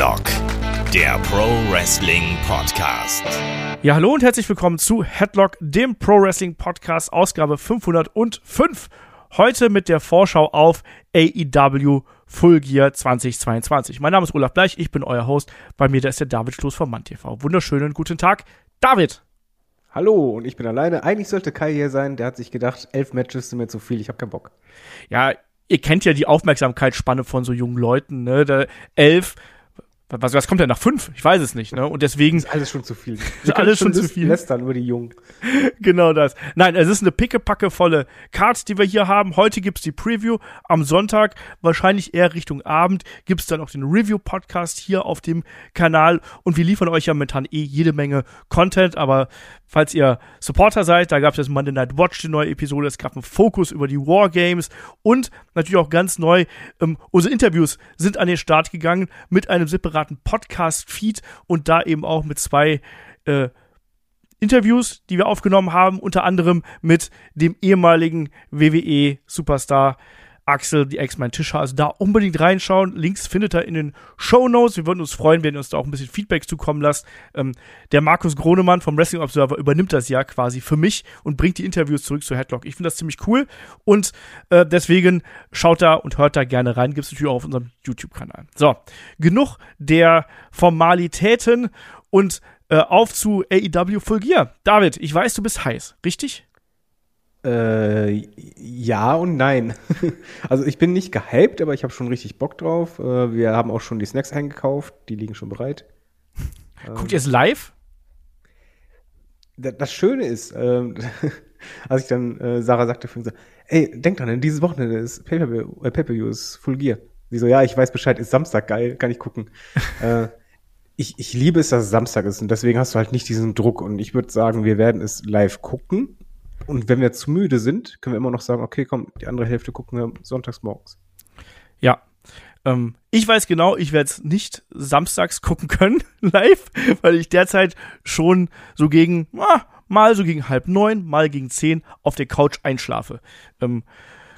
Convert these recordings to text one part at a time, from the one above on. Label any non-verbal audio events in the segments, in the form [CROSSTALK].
Headlock, der Pro Wrestling Podcast. Ja, hallo und herzlich willkommen zu Headlock, dem Pro Wrestling Podcast, Ausgabe 505. Heute mit der Vorschau auf AEW Full Gear 2022. Mein Name ist Olaf Bleich, ich bin euer Host. Bei mir da ist der David Stoß vom Mann TV. Wunderschönen guten Tag, David. Hallo, und ich bin alleine. Eigentlich sollte Kai hier sein. Der hat sich gedacht, elf Matches sind mir zu viel. Ich habe keinen Bock. Ja, ihr kennt ja die Aufmerksamkeitsspanne von so jungen Leuten, ne? Da elf, was, was kommt denn nach fünf? Ich weiß es nicht, ne? Und deswegen. ist alles schon zu viel. Ist alles schon zu viel. Lästern über die Jungen. [LAUGHS] genau das. Nein, es ist eine pickepacke volle Card, die wir hier haben. Heute gibt's die Preview. Am Sonntag, wahrscheinlich eher Richtung Abend, gibt's dann auch den Review-Podcast hier auf dem Kanal. Und wir liefern euch ja momentan eh jede Menge Content. Aber falls ihr Supporter seid, da gab's jetzt Monday Night Watch, die neue Episode. Es gab einen Fokus über die Wargames. Und natürlich auch ganz neu, ähm, unsere Interviews sind an den Start gegangen mit einem separaten Podcast-Feed und da eben auch mit zwei äh, Interviews, die wir aufgenommen haben, unter anderem mit dem ehemaligen WWE-Superstar Axel, die Ex-Mein Tischer. Also da unbedingt reinschauen. Links findet ihr in den Show Notes. Wir würden uns freuen, wenn ihr uns da auch ein bisschen Feedback zukommen lasst. Ähm, der Markus Gronemann vom Wrestling Observer übernimmt das ja quasi für mich und bringt die Interviews zurück zu Headlock. Ich finde das ziemlich cool und äh, deswegen schaut da und hört da gerne rein. Gibt es natürlich auch auf unserem YouTube-Kanal. So, genug der Formalitäten und äh, auf zu AEW Full Gear. David, ich weiß, du bist heiß, richtig? Äh, ja und nein. [LAUGHS] also ich bin nicht gehypt, aber ich habe schon richtig Bock drauf. Äh, wir haben auch schon die Snacks eingekauft, die liegen schon bereit. Guckt ihr es live? Da- Das Schöne ist, ähm, [LAUGHS] als ich dann äh, Sarah sagte, so, ey, denk dran, dieses Wochenende ist Pay-Per-View, äh, ist Full Gear. Sie so, ja, ich weiß Bescheid, ist Samstag, geil, kann ich gucken. [LAUGHS] äh, ich, ich liebe es, dass es Samstag ist und deswegen hast du halt nicht diesen Druck und ich würde sagen, wir werden es live gucken und wenn wir zu müde sind, können wir immer noch sagen, okay, komm, die andere Hälfte gucken wir sonntags morgens. Ja. Ähm, ich weiß genau, ich werde es nicht samstags gucken können, [LAUGHS] live, weil ich derzeit schon so gegen, ah, mal so gegen halb neun, mal gegen zehn auf der Couch einschlafe. Ähm,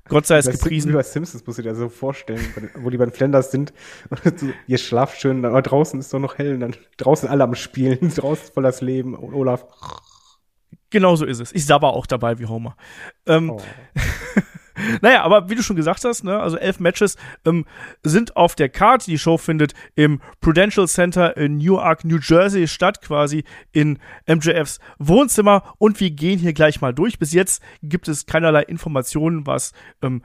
Gott sei es Das ist gepriesen. Wie bei Simpsons musst du dir so vorstellen, wo die bei den Flanders sind. Ihr schlaft schön, aber draußen ist doch noch hell. Und dann draußen alle am Spielen, [LAUGHS] draußen voll das Leben. Und Olaf. Genau so ist es. Ich sabber auch dabei wie Homer. Ähm, Oh. [LAUGHS] Naja, aber wie du schon gesagt hast, ne, also elf Matches ähm, sind auf der Card. Die Show findet im Prudential Center in Newark, New Jersey statt, quasi in MJFs Wohnzimmer. Und wir gehen hier gleich mal durch. Bis jetzt gibt es keinerlei Informationen, was ähm,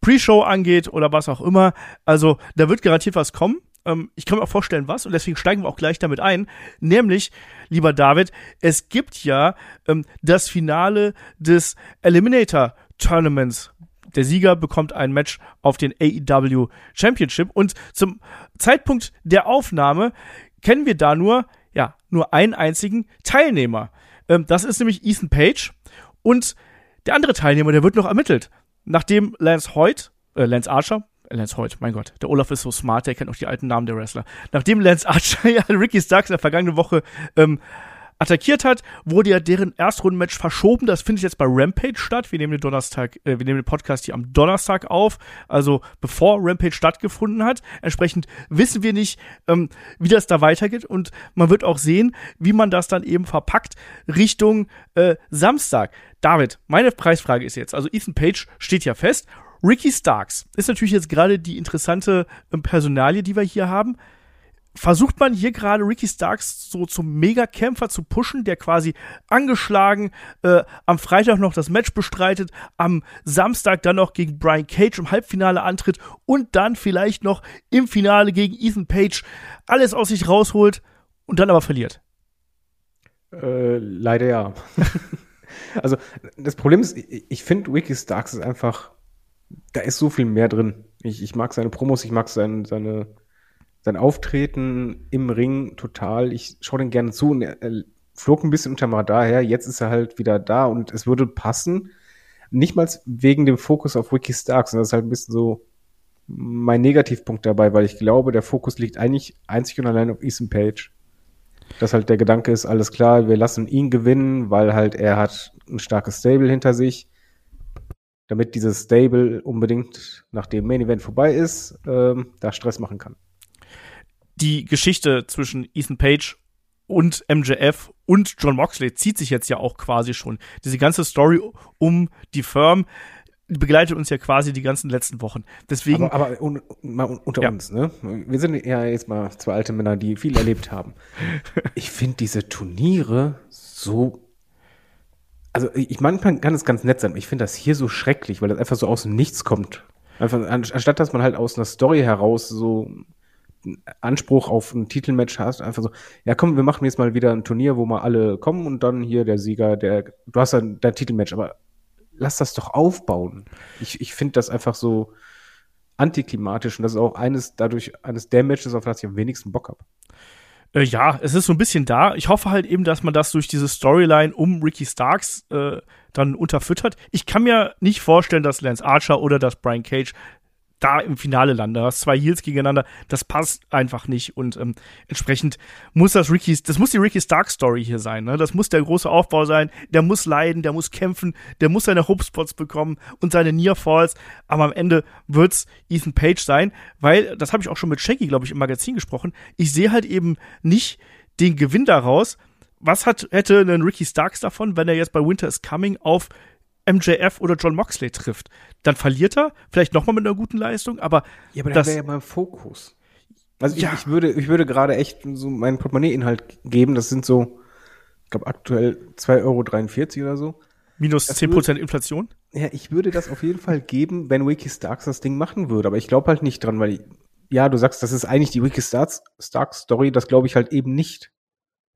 Pre-Show angeht oder was auch immer. Also da wird garantiert was kommen. Ähm, ich kann mir auch vorstellen, was. Und deswegen steigen wir auch gleich damit ein. Nämlich, lieber David, es gibt ja ähm, das Finale des Eliminator Tournaments. Der Sieger bekommt ein Match auf den AEW Championship. Und zum Zeitpunkt der Aufnahme kennen wir da nur, ja, nur einen einzigen Teilnehmer. Ähm, das ist nämlich Ethan Page. Und der andere Teilnehmer, der wird noch ermittelt. Nachdem Lance Hoyt, äh, Lance Archer, Lance Hoyt, mein Gott, der Olaf ist so smart, der kennt auch die alten Namen der Wrestler. Nachdem Lance Archer [LAUGHS] ja Ricky Starks in der vergangenen Woche ähm, attackiert hat, wurde ja deren Erstrundenmatch verschoben. Das findet jetzt bei Rampage statt. Wir nehmen den Donnerstag, äh, wir nehmen den Podcast hier am Donnerstag auf, also bevor Rampage stattgefunden hat. Entsprechend wissen wir nicht, ähm, wie das da weitergeht und man wird auch sehen, wie man das dann eben verpackt Richtung äh, Samstag. David, meine Preisfrage ist jetzt, also Ethan Page steht ja fest. Ricky Starks ist natürlich jetzt gerade die interessante ähm, Personalie, die wir hier haben versucht man hier gerade Ricky Starks so zum Megakämpfer zu pushen, der quasi angeschlagen äh, am Freitag noch das Match bestreitet, am Samstag dann noch gegen Brian Cage im Halbfinale antritt und dann vielleicht noch im Finale gegen Ethan Page alles aus sich rausholt und dann aber verliert. Äh, leider ja. [LAUGHS] also, das Problem ist, ich, ich finde, Ricky Starks ist einfach, da ist so viel mehr drin. Ich, ich mag seine Promos, ich mag sein, seine, sein Auftreten im Ring total. Ich schaue den gerne zu und er, er flog ein bisschen unterm Radar her. Jetzt ist er halt wieder da und es würde passen. Nicht mal wegen dem Fokus auf Ricky Starks, sondern das ist halt ein bisschen so mein Negativpunkt dabei, weil ich glaube, der Fokus liegt eigentlich einzig und allein auf Ethan Page. Dass halt der Gedanke ist, alles klar, wir lassen ihn gewinnen, weil halt er hat ein starkes Stable hinter sich. Damit dieses Stable unbedingt, nach dem Main Event vorbei ist, ähm, da Stress machen kann. die Geschichte zwischen Ethan Page und MJF und John Moxley zieht sich jetzt ja auch quasi schon. Diese ganze Story um die Firm begleitet uns ja quasi die ganzen letzten Wochen. Deswegen. Aber, aber un, mal unter ja. uns, ne? Wir sind ja jetzt mal zwei alte Männer, die viel erlebt haben. [LAUGHS] Ich finde diese Turniere so. Also ich manchmal kann es ganz nett sein. Ich finde das hier so schrecklich, weil das einfach so aus dem Nichts kommt. Einfach, anstatt dass man halt aus einer Story heraus so Anspruch auf ein Titelmatch hast, einfach so, ja komm, wir machen jetzt mal wieder ein Turnier, wo mal alle kommen und dann hier der Sieger, der, du hast dann dein Titelmatch, aber lass das doch aufbauen. Ich, ich finde das einfach so antiklimatisch und das ist auch eines, dadurch, eines der Matches, auf das ich am wenigsten Bock habe. Äh, ja, es ist so ein bisschen da. Ich hoffe halt eben, dass man das durch diese Storyline um Ricky Starks äh, dann unterfüttert. Ich kann mir nicht vorstellen, dass Lance Archer oder dass Brian Cage da im Finale lande. Du hast zwei Heels gegeneinander, das passt einfach nicht. Und ähm, entsprechend muss das Ricky, das muss die Ricky Stark Story hier sein. Ne? Das muss der große Aufbau sein. Der muss leiden, der muss kämpfen, der muss seine Hopespots bekommen und seine Near Falls. Aber am Ende wird's Ethan Page sein, weil, das habe ich auch schon mit Shaggy, glaube ich, im Magazin gesprochen. Ich sehe halt eben nicht den Gewinn daraus. Was hat, hätte ein Ricky Starks davon, wenn er jetzt bei Winter is Coming auf MJF oder John Moxley trifft. Dann verliert er, vielleicht nochmal mit einer guten Leistung, aber. Ja, aber das wäre ja mal im Fokus. Also ich, ja. ich würde, ich würde gerade echt so meinen Portemonnaie-Inhalt geben. Das sind so, ich glaube, aktuell 2,43 Euro oder so. Minus das 10% würde, Inflation? Ja, ich würde das auf jeden Fall geben, wenn Wiki Starks das Ding machen würde. Aber ich glaube halt nicht dran, weil, ich, ja, du sagst, das ist eigentlich die Wiki Starks, Starks Story. Das glaube ich halt eben nicht.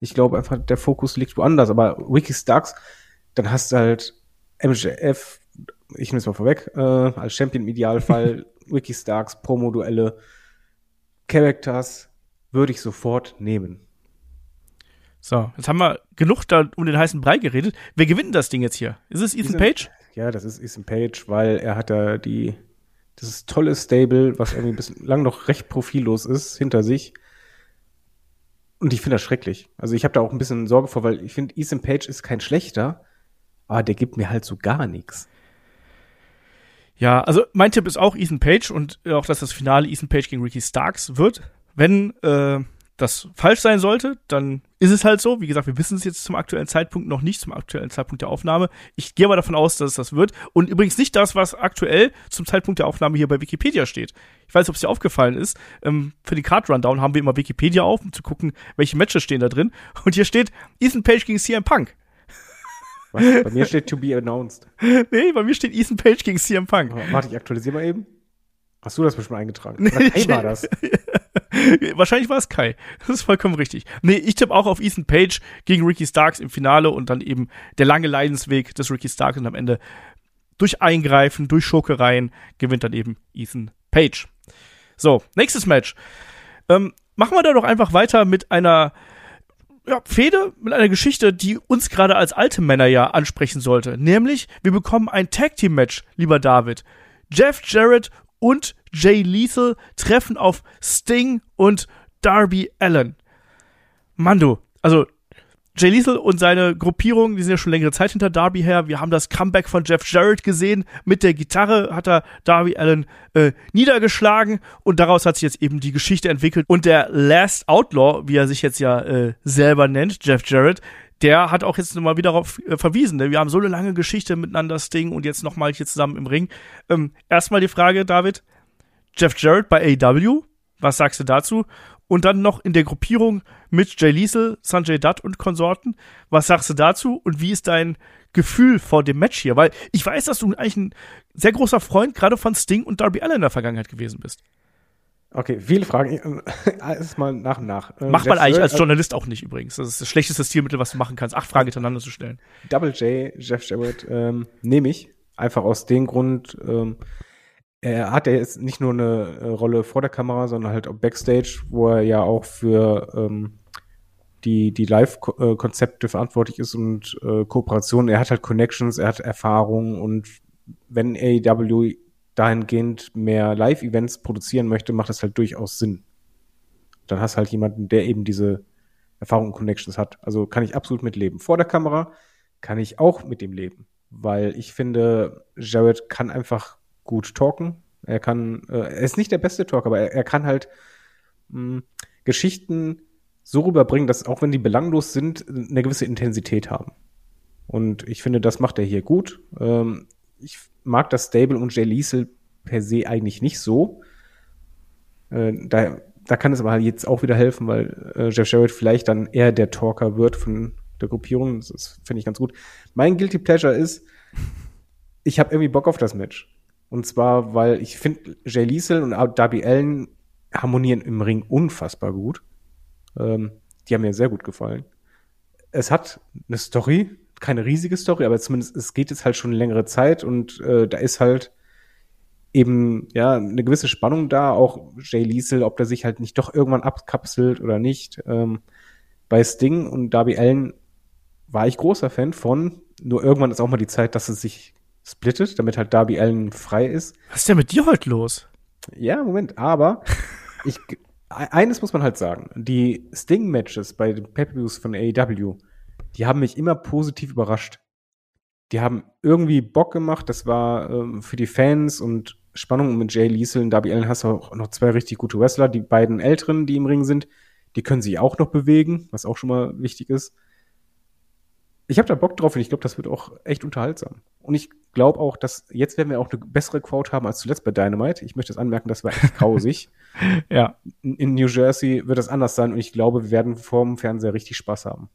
Ich glaube einfach, der Fokus liegt woanders. Aber Wiki Starks, dann hast du halt MJF, ich nehme es mal vorweg, äh, als Champion im Idealfall, [LAUGHS] Wiki Starks, Promo-Duelle, Characters würde ich sofort nehmen. So, jetzt haben wir genug da um den heißen Brei geredet. Wer gewinnt das Ding jetzt hier? Ist es Ethan Page? Ja, das ist Ethan Page, weil er hat da die, dieses tolle Stable, was irgendwie bislang [LAUGHS] noch recht profillos ist, hinter sich. Und ich finde das schrecklich. Also ich habe da auch ein bisschen Sorge vor, weil ich finde, Ethan Page ist kein schlechter, aber der gibt mir halt so gar nichts. Ja, also mein Tipp ist auch Ethan Page und auch, dass das Finale Ethan Page gegen Ricky Starks wird. Wenn äh, das falsch sein sollte, dann ist es halt so. Wie gesagt, wir wissen es jetzt zum aktuellen Zeitpunkt noch nicht, zum aktuellen Zeitpunkt der Aufnahme. Ich gehe aber davon aus, dass es das wird. Und übrigens nicht das, was aktuell zum Zeitpunkt der Aufnahme hier bei Wikipedia steht. Ich weiß ob es dir aufgefallen ist. Ähm, für die Card Rundown haben wir immer Wikipedia auf, um zu gucken, welche Matches stehen da drin. Und hier steht Ethan Page gegen CM Punk. Was? Bei mir steht to be announced. [LAUGHS] Nee, bei mir steht Ethan Page gegen CM Punk. Oh, warte, ich aktualisiere mal eben. Hast du das bestimmt eingetragen? Nee, Kai war das. [LAUGHS] Wahrscheinlich war es Kai. Das ist vollkommen richtig. Nee, ich tippe auch auf Ethan Page gegen Ricky Starks im Finale und dann eben der lange Leidensweg des Ricky Starks und am Ende durch Eingreifen, durch Schokereien gewinnt dann eben Ethan Page. So, nächstes Match. Ähm, machen wir da doch einfach weiter mit einer ja, Fehde mit einer Geschichte, die uns gerade als alte Männer ja ansprechen sollte. Nämlich, wir bekommen ein Tag Team Match, lieber David. Jeff Jarrett und Jay Lethal treffen auf Sting und Darby Allen. Mando, also Jay Lethal und seine Gruppierung, die sind ja schon längere Zeit hinter Darby her. Wir haben das Comeback von Jeff Jarrett gesehen. Mit der Gitarre hat er Darby Allen äh, niedergeschlagen und daraus hat sich jetzt eben die Geschichte entwickelt. Und der Last Outlaw, wie er sich jetzt ja äh, selber nennt, Jeff Jarrett, der hat auch jetzt nochmal wieder darauf äh, verwiesen. Ne? Wir haben so eine lange Geschichte miteinander, Sting, und jetzt nochmal hier zusammen im Ring. Ähm, erstmal die Frage, David. Jeff Jarrett bei AW, was sagst du dazu? Und dann noch in der Gruppierung mit Jay Liesel, Sanjay Dutt und Konsorten. Was sagst du dazu und wie ist dein Gefühl vor dem Match hier? Weil ich weiß, dass du eigentlich ein sehr großer Freund gerade von Sting und Darby Allen in der Vergangenheit gewesen bist. Okay, viele Fragen. [LAUGHS] Erstmal nach und nach. Äh, Macht man eigentlich als Journalist auch nicht übrigens. Das ist das schlechteste Stilmittel, was du machen kannst, acht Fragen hintereinander zu stellen. Double J, Jeff Jarrett, ähm, nehme ich. Einfach aus dem Grund, ähm, er hat ja jetzt nicht nur eine äh, Rolle vor der Kamera, sondern halt auch Backstage, wo er ja auch für ähm, die, die Live-Konzepte verantwortlich ist und äh, Kooperationen. Er hat halt Connections, er hat Erfahrung und wenn AEW dahingehend mehr Live-Events produzieren möchte, macht das halt durchaus Sinn. Dann hast halt jemanden, der eben diese Erfahrung und Connections hat. Also kann ich absolut mitleben. Vor der Kamera kann ich auch mit dem leben, weil ich finde, Jared kann einfach gut talken. Er kann, äh, er ist nicht der beste Talker, aber er, er kann halt, mh, hm, Geschichten so rüberbringen, dass auch wenn die belanglos sind, eine gewisse Intensität haben. Und ich finde, das macht er hier gut. Ähm, ich mag das Stable und Jay Liesel per se eigentlich nicht so. Äh, da, da kann es aber halt jetzt auch wieder helfen, weil äh, Jeff Jarrett vielleicht dann eher der Talker wird von der Gruppierung. Das, das finde ich ganz gut. Mein Guilty Pleasure ist, ich habe irgendwie Bock auf das Match. Und zwar, weil ich finde, Jay Liesel und Darby Allen harmonieren im Ring unfassbar gut. Ähm, die haben mir sehr gut gefallen. Es hat eine Story, keine riesige Story, aber zumindest es geht jetzt halt schon längere Zeit und äh, da ist halt eben ja eine gewisse Spannung da. Auch Jay Liesel, ob der sich halt nicht doch irgendwann abkapselt oder nicht. Ähm, bei Sting und Darby Allen war ich großer Fan von. Nur irgendwann ist auch mal die Zeit, dass es sich splittet, damit halt Darby Allen frei ist. Was ist denn mit dir heute los? Ja, Moment, aber [LAUGHS] ich eines muss man halt sagen, die Sting-Matches bei den Pay-Per-Views von AEW, die haben mich immer positiv überrascht. Die haben irgendwie Bock gemacht, das war ähm, für die Fans und Spannung mit Jay Liesel und Darby Allen hast du auch noch zwei richtig gute Wrestler, die beiden Älteren, die im Ring sind, die können sich auch noch bewegen, was auch schon mal wichtig ist. Ich habe da Bock drauf und ich glaube, das wird auch echt unterhaltsam. Und ich glaube auch, dass jetzt werden wir auch eine bessere Quote haben als zuletzt bei Dynamite. Ich möchte das anmerken, das war echt grausig. [LAUGHS] ja. In New Jersey wird das anders sein und ich glaube, wir werden vorm Fernseher richtig Spaß haben.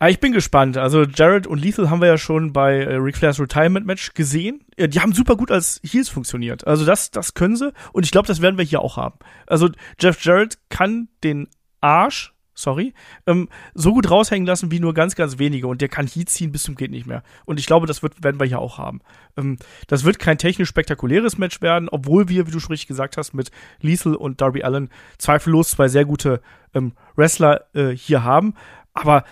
Ah, ich bin gespannt. Also Jared und Lethal haben wir ja schon bei äh, Ric Flairs Retirement Match gesehen. Ja, die haben super gut als Heels funktioniert. Also das, das können sie. Und ich glaube, das werden wir hier auch haben. Also Jeff Jarrett kann den Arsch sorry, ähm, so gut raushängen lassen wie nur ganz, ganz wenige. Und der kann Heat ziehen bis zum geht nicht mehr. Und ich glaube, das wird, werden wir hier auch haben. Ähm, das wird kein technisch spektakuläres Match werden, obwohl wir, wie du schon richtig gesagt hast, mit Lethal und Darby Allen zweifellos zwei sehr gute ähm, Wrestler äh, hier haben. Aber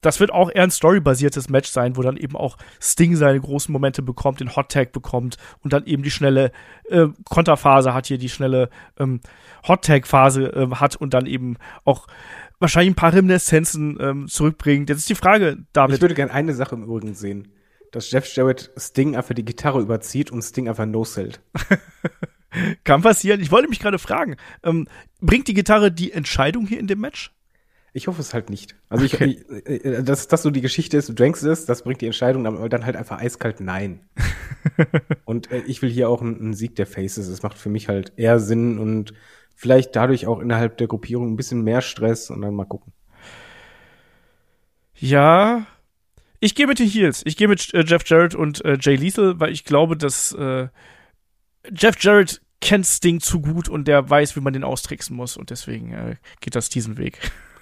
das wird auch eher ein storybasiertes Match sein, wo dann eben auch Sting seine großen Momente bekommt, den Hot Tag bekommt und dann eben die schnelle äh, Konterphase hat hier, die schnelle ähm, Hot Tag Phase äh, hat und dann eben auch wahrscheinlich ein paar Reminiszenzen ähm, zurückbringt. Jetzt ist die Frage, David. Ich würde gerne eine Sache im Übrigen sehen. Dass Jeff Jarrett Sting einfach die Gitarre überzieht und Sting einfach no-sellt. [LAUGHS] Kann passieren. Ich wollte mich gerade fragen, ähm, bringt die Gitarre die Entscheidung hier in dem Match? Ich hoffe es halt nicht. Also okay. ich, ich, äh, dass das so die Geschichte ist, du drankst es, das bringt die Entscheidung, aber dann halt einfach eiskalt nein. [LAUGHS] und äh, ich will hier auch einen, einen Sieg der Faces. Es macht für mich halt eher Sinn und vielleicht dadurch auch innerhalb der Gruppierung ein bisschen mehr Stress und dann mal gucken. Ja, ich gehe mit den Heels. Ich gehe mit äh, Jeff Jarrett und äh, Jay Lethal, weil ich glaube, dass äh, Jeff Jarrett kennt Sting zu gut und der weiß, wie man den austricksen muss und deswegen äh, geht das diesen Weg.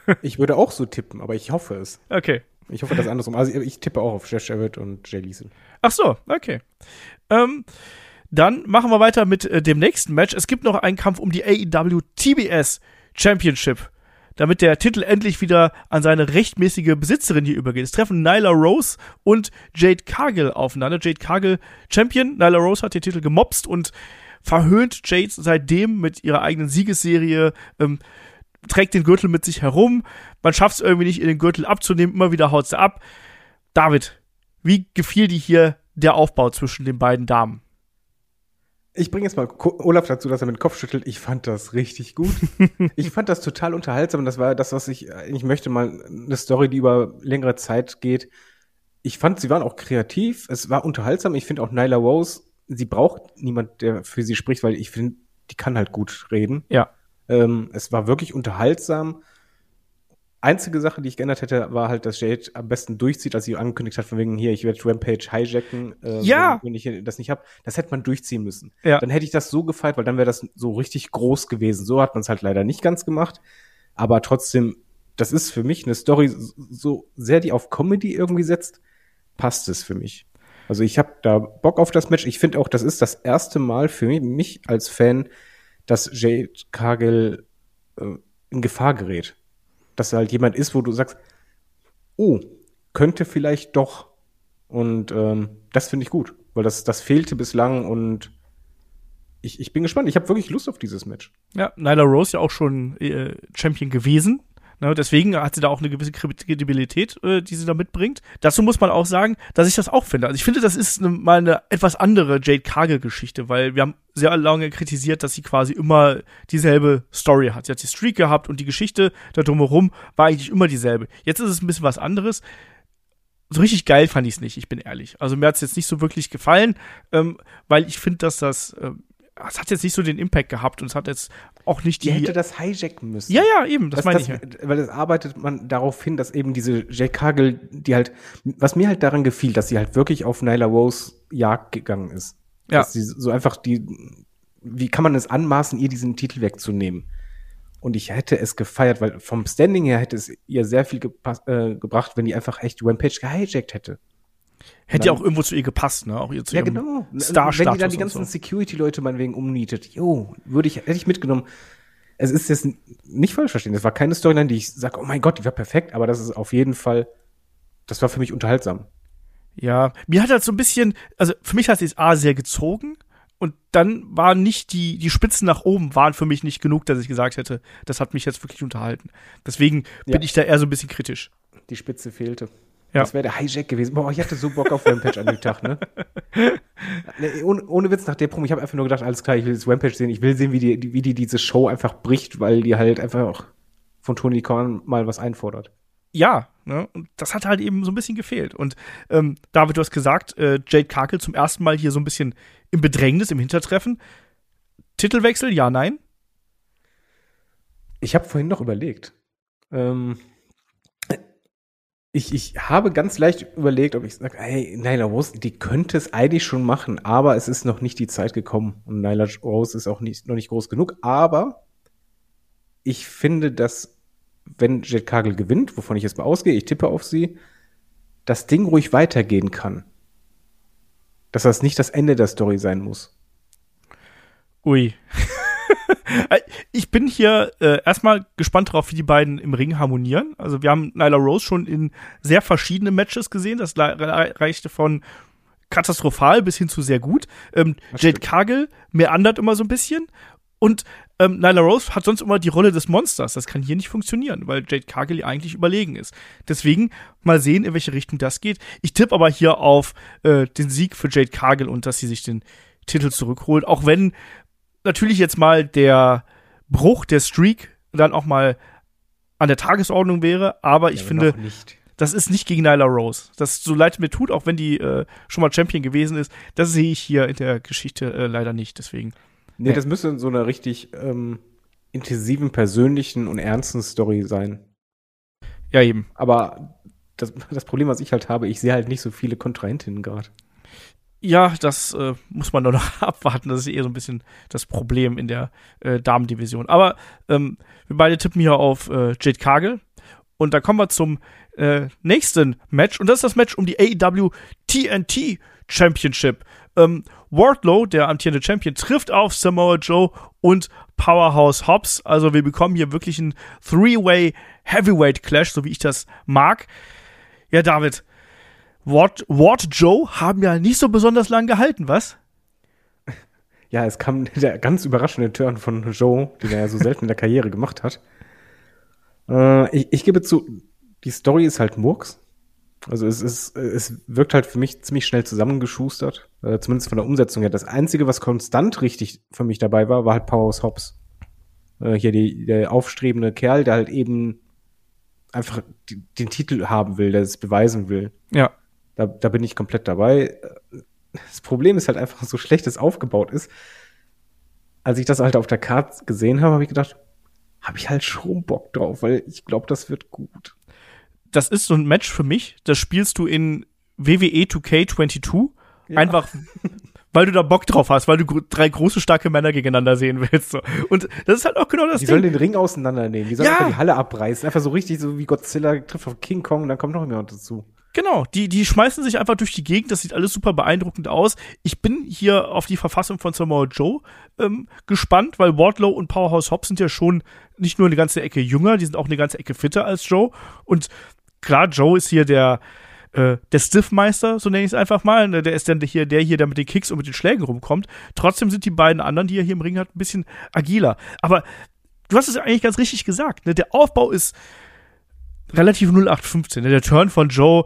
[LAUGHS] ich würde auch so tippen, aber ich hoffe es. Okay. Ich hoffe das andersrum. Also ich tippe auch auf Jeff Jarrett und Jay Lethal. Ach so, okay. Ähm, dann machen wir weiter mit äh, dem nächsten Match. Es gibt noch einen Kampf um die AEW TBS Championship. Damit der Titel endlich wieder an seine rechtmäßige Besitzerin hier übergeht. Es treffen Nyla Rose und Jade Cargill aufeinander. Jade Cargill Champion. Nyla Rose hat den Titel gemobst und verhöhnt Jade seitdem mit ihrer eigenen Siegesserie. Ähm, trägt den Gürtel mit sich herum. Man schafft es irgendwie nicht, ihr den Gürtel abzunehmen. Immer wieder haut sie ab. David, wie gefiel dir hier der Aufbau zwischen den beiden Damen? Ich bringe jetzt mal Olaf dazu, dass er mit dem Kopf schüttelt. Ich fand das richtig gut. [LAUGHS] ich fand das total unterhaltsam. Das war das, was ich eigentlich möchte, mal eine Story, die über längere Zeit geht. Ich fand, sie waren auch kreativ. Es war unterhaltsam. Ich finde auch Nyla Rose, sie braucht niemand, der für sie spricht, weil ich finde, die kann halt gut reden. Ja. Ähm, es war wirklich unterhaltsam einzige Sache, die ich geändert hätte, war halt, dass Jade am besten durchzieht, als sie angekündigt hat, von wegen hier, ich werde Rampage hijacken, äh, ja. wenn, ich das nicht habe. Das hätte man durchziehen müssen. Ja. Dann hätte ich das so gefeiert, weil dann wäre das so richtig groß gewesen. So hat man es halt leider nicht ganz gemacht. Aber trotzdem, das ist für mich eine Story, so sehr die auf Comedy irgendwie setzt, passt es für mich. Also ich habe da Bock auf das Match. Ich finde auch, das ist das erste Mal für mich als Fan, dass Jade Cargill äh, in Gefahr gerät dass halt jemand ist, wo du sagst, oh, könnte vielleicht doch. Und ähm, das finde ich gut, weil das, das fehlte bislang und ich, ich bin gespannt. Ich habe wirklich Lust auf dieses Match. Ja, Nyla Rose ja auch schon äh, Champion gewesen. Ne, deswegen hat sie da auch eine gewisse Kredibilität, äh, die sie da mitbringt. Dazu muss man auch sagen, dass ich das auch finde. Also ich finde, das ist eine, mal eine etwas andere Jade Cargill-Geschichte, weil wir haben sehr lange kritisiert, dass sie quasi immer dieselbe Story hat. Sie hat die Streak gehabt und die Geschichte da drumherum war eigentlich immer dieselbe. Jetzt ist es ein bisschen was anderes so richtig geil fand ich es nicht, ich bin ehrlich. Also mir hat es jetzt nicht so wirklich gefallen, ähm, weil ich finde, dass das, äh, es hat jetzt nicht so den Impact gehabt und es hat jetzt auch nicht die. Die hätte das hijacken müssen. ja, ja, eben, das, Das, meine das, ich. ja. Weil es arbeitet man darauf hin, dass eben diese Jake Cargill, die halt, was mir halt daran gefiel, dass sie halt wirklich auf Nyla Rose Jagd gegangen ist. Ja. Dass sie so einfach die, wie kann man es anmaßen, ihr diesen Titel wegzunehmen? Und ich hätte es gefeiert, weil vom Standing her hätte es ihr sehr viel äh, gebracht, wenn die einfach echt Rampage gehijackt hätte. Hätte ja auch irgendwo zu ihr gepasst, ne? Auch ihr zu Ja, genau. Wenn Star-Status die dann die ganzen so. Security-Leute meinetwegen umnietet, jo, würde ich, hätte ich mitgenommen. Es ist jetzt nicht falsch verstehen. Das war keine Storyline, die ich sage, oh mein Gott, die war perfekt, aber das ist auf jeden Fall, das war für mich unterhaltsam. Ja, mir hat halt so ein bisschen, also für mich hat es A sehr gezogen und dann waren nicht die, die Spitzen nach oben waren für mich nicht genug, dass ich gesagt hätte, das hat mich jetzt wirklich unterhalten. Deswegen bin Ja. ich da eher so ein bisschen kritisch. Die Spitze fehlte. Ja. Das wäre der Hijack gewesen. Boah, ich hatte so Bock auf Rampage an dem Tag, ne? [LAUGHS] Nee, ohne, ohne Witz nach der Promo, ich habe einfach nur gedacht, alles klar, ich will das Rampage sehen, ich will sehen, wie die, wie die diese Show einfach bricht, weil die halt einfach auch von Tony Khan mal was einfordert. Ja, ne? Und das hat halt eben so ein bisschen gefehlt. Und ähm, David, du hast gesagt, äh, Jade Cargill zum ersten Mal hier so ein bisschen im Bedrängnis, im Hintertreffen. Titelwechsel, ja, nein? Ich habe vorhin noch überlegt. Ähm, ich, ich habe ganz leicht überlegt, ob ich sage, hey, Nyla Rose, die könnte es eigentlich schon machen, aber es ist noch nicht die Zeit gekommen. Und Nyla Rose ist auch nicht, noch nicht groß genug. Aber ich finde, dass, wenn Jet Cargill gewinnt, wovon ich jetzt mal ausgehe, ich tippe auf sie, das Ding ruhig weitergehen kann. Dass das nicht das Ende der Story sein muss. Ui. [LAUGHS] ich bin hier äh, erstmal gespannt darauf, wie die beiden im Ring harmonieren. Also wir haben Nyla Rose schon in sehr verschiedenen Matches gesehen. Das reichte von katastrophal bis hin zu sehr gut. Ähm, Jade. Cargill meandert immer so ein bisschen. Und ähm, Nyla Rose hat sonst immer die Rolle des Monsters. Das kann hier nicht funktionieren, weil Jade Cargill eigentlich überlegen ist. Deswegen mal sehen, in welche Richtung das geht. Ich tippe aber hier auf äh, den Sieg für Jade Cargill und dass sie sich den Titel zurückholt. Auch wenn natürlich jetzt mal der Bruch der Streak dann auch mal an der Tagesordnung wäre, aber ich Ja, aber finde, das ist nicht gegen Nyla Rose. Das so leid mir tut, auch wenn die äh, schon mal Champion gewesen ist, das sehe ich hier in der Geschichte äh, leider nicht. Deswegen. Nee, Nee. das müsste in so einer richtig ähm, intensiven, persönlichen und ernsten Story sein. Ja, eben. Aber das, das Problem, was ich halt habe, ich sehe halt nicht so viele Kontrahentinnen gerade. Ja, das äh, muss man nur noch [LAUGHS] abwarten. Das ist eher so ein bisschen das Problem in der äh, Damendivision. Aber ähm, wir beide tippen hier auf äh, Jade Cargill. Und da kommen wir zum äh, nächsten Match. Und das ist das Match um die AEW TNT Championship. Ähm, Wardlow, der amtierende Champion, trifft auf Samoa Joe und Powerhouse Hobbs. Also wir bekommen hier wirklich einen Three-Way Heavyweight Clash, so wie ich das mag. Ja, David, Ward, Ward Joe haben ja nicht so besonders lang gehalten, was? [LAUGHS] Ja, es kam der ganz überraschende Turn von Joe, den er ja so selten in der Karriere gemacht hat. Äh, ich, ich gebe zu, die Story ist halt Murks. Also es ist, es wirkt halt für mich ziemlich schnell zusammengeschustert, äh, zumindest von der Umsetzung her. Das Einzige, was konstant richtig für mich dabei war, war halt Powerhouse Hobbs. Äh, hier die, der aufstrebende Kerl, der halt eben einfach die, den Titel haben will, der es beweisen will. Ja. Da, da bin ich komplett dabei. Das Problem ist halt einfach, so schlecht es aufgebaut ist. Als ich das halt auf der Karte gesehen habe, habe ich gedacht, habe ich halt schon Bock drauf, weil ich glaube, das wird gut. Das ist so ein Match für mich, das spielst du in E WWE 2K22. Ja. Einfach, weil du da Bock drauf hast, weil du gro- drei große, starke Männer gegeneinander sehen willst. So. Und das ist halt auch genau das Die sollen Ding. den Ring auseinandernehmen. Die sollen Ja. einfach die Halle abreißen. Einfach so richtig, so wie Godzilla trifft auf King Kong und dann kommt noch jemand dazu. Genau, die, die schmeißen sich einfach durch die Gegend, das sieht alles super beeindruckend aus. Ich bin hier auf die Verfassung von Samoa Joe ähm, gespannt, weil Wardlow und Powerhouse Hobbs sind ja schon nicht nur eine ganze Ecke jünger, die sind auch eine ganze Ecke fitter als Joe. Und klar, Joe ist hier der, äh, der Stiffmeister, so nenne ich es einfach mal. Ne, Der ist dann hier der hier, der mit den Kicks und mit den Schlägen rumkommt. Trotzdem sind die beiden anderen, die er hier im Ring hat, ein bisschen agiler. Aber du hast es eigentlich ganz richtig gesagt. Ne? Der Aufbau ist relativ 0815. Der Turn von Joe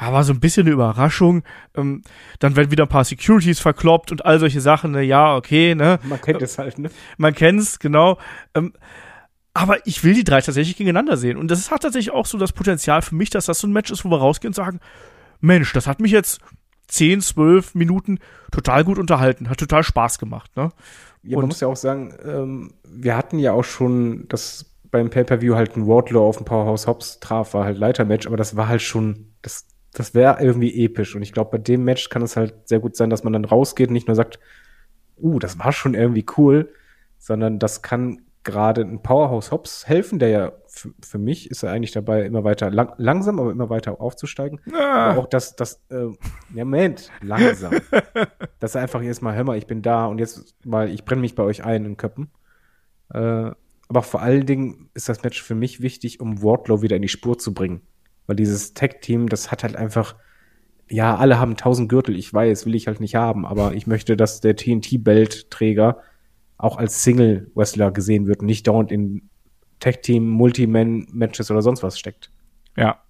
ja, war so ein bisschen eine Überraschung. Ähm, dann werden wieder ein paar Securities verkloppt und all solche Sachen. Ne? Ja, okay, ne? Man kennt es halt, ne? Man kennt's, genau. Ähm, aber ich will die drei tatsächlich gegeneinander sehen. Und das hat tatsächlich auch so das Potenzial für mich, dass das so ein Match ist, wo wir rausgehen und sagen, Mensch, das hat mich jetzt 10, 12 Minuten total gut unterhalten, hat total Spaß gemacht. Ne? Ja, man muss ja auch sagen, ähm, wir hatten ja auch schon das beim Pay-Per-View halt ein Wardlow auf dem Powerhouse Hobbs traf, war halt Leitermatch, aber das war halt schon, das, das wäre irgendwie episch. Und ich glaube, bei dem Match kann es halt sehr gut sein, dass man dann rausgeht und nicht nur sagt, uh, das war schon irgendwie cool, sondern das kann gerade ein Powerhouse Hobbs helfen, der ja für mich ist er eigentlich dabei, immer weiter lang, langsam, aber immer weiter aufzusteigen. Ah. Aber auch das, das, äh, ja, Moment, langsam. [LAUGHS] dass er einfach erstmal, hör mal, ich bin da und jetzt mal, ich brenne mich bei euch ein in Köppen. Äh, aber vor allen Dingen ist das Match für mich wichtig, um Wardlow wieder in die Spur zu bringen. Weil dieses Tag-Team, das hat halt einfach, ja, alle haben tausend Gürtel, ich weiß, will ich halt nicht haben, aber ich möchte, dass der TNT-Belt-Träger auch als Single-Wrestler gesehen wird und nicht dauernd in Tag-Team, Multi-Man-Matches oder sonst was steckt. Ja.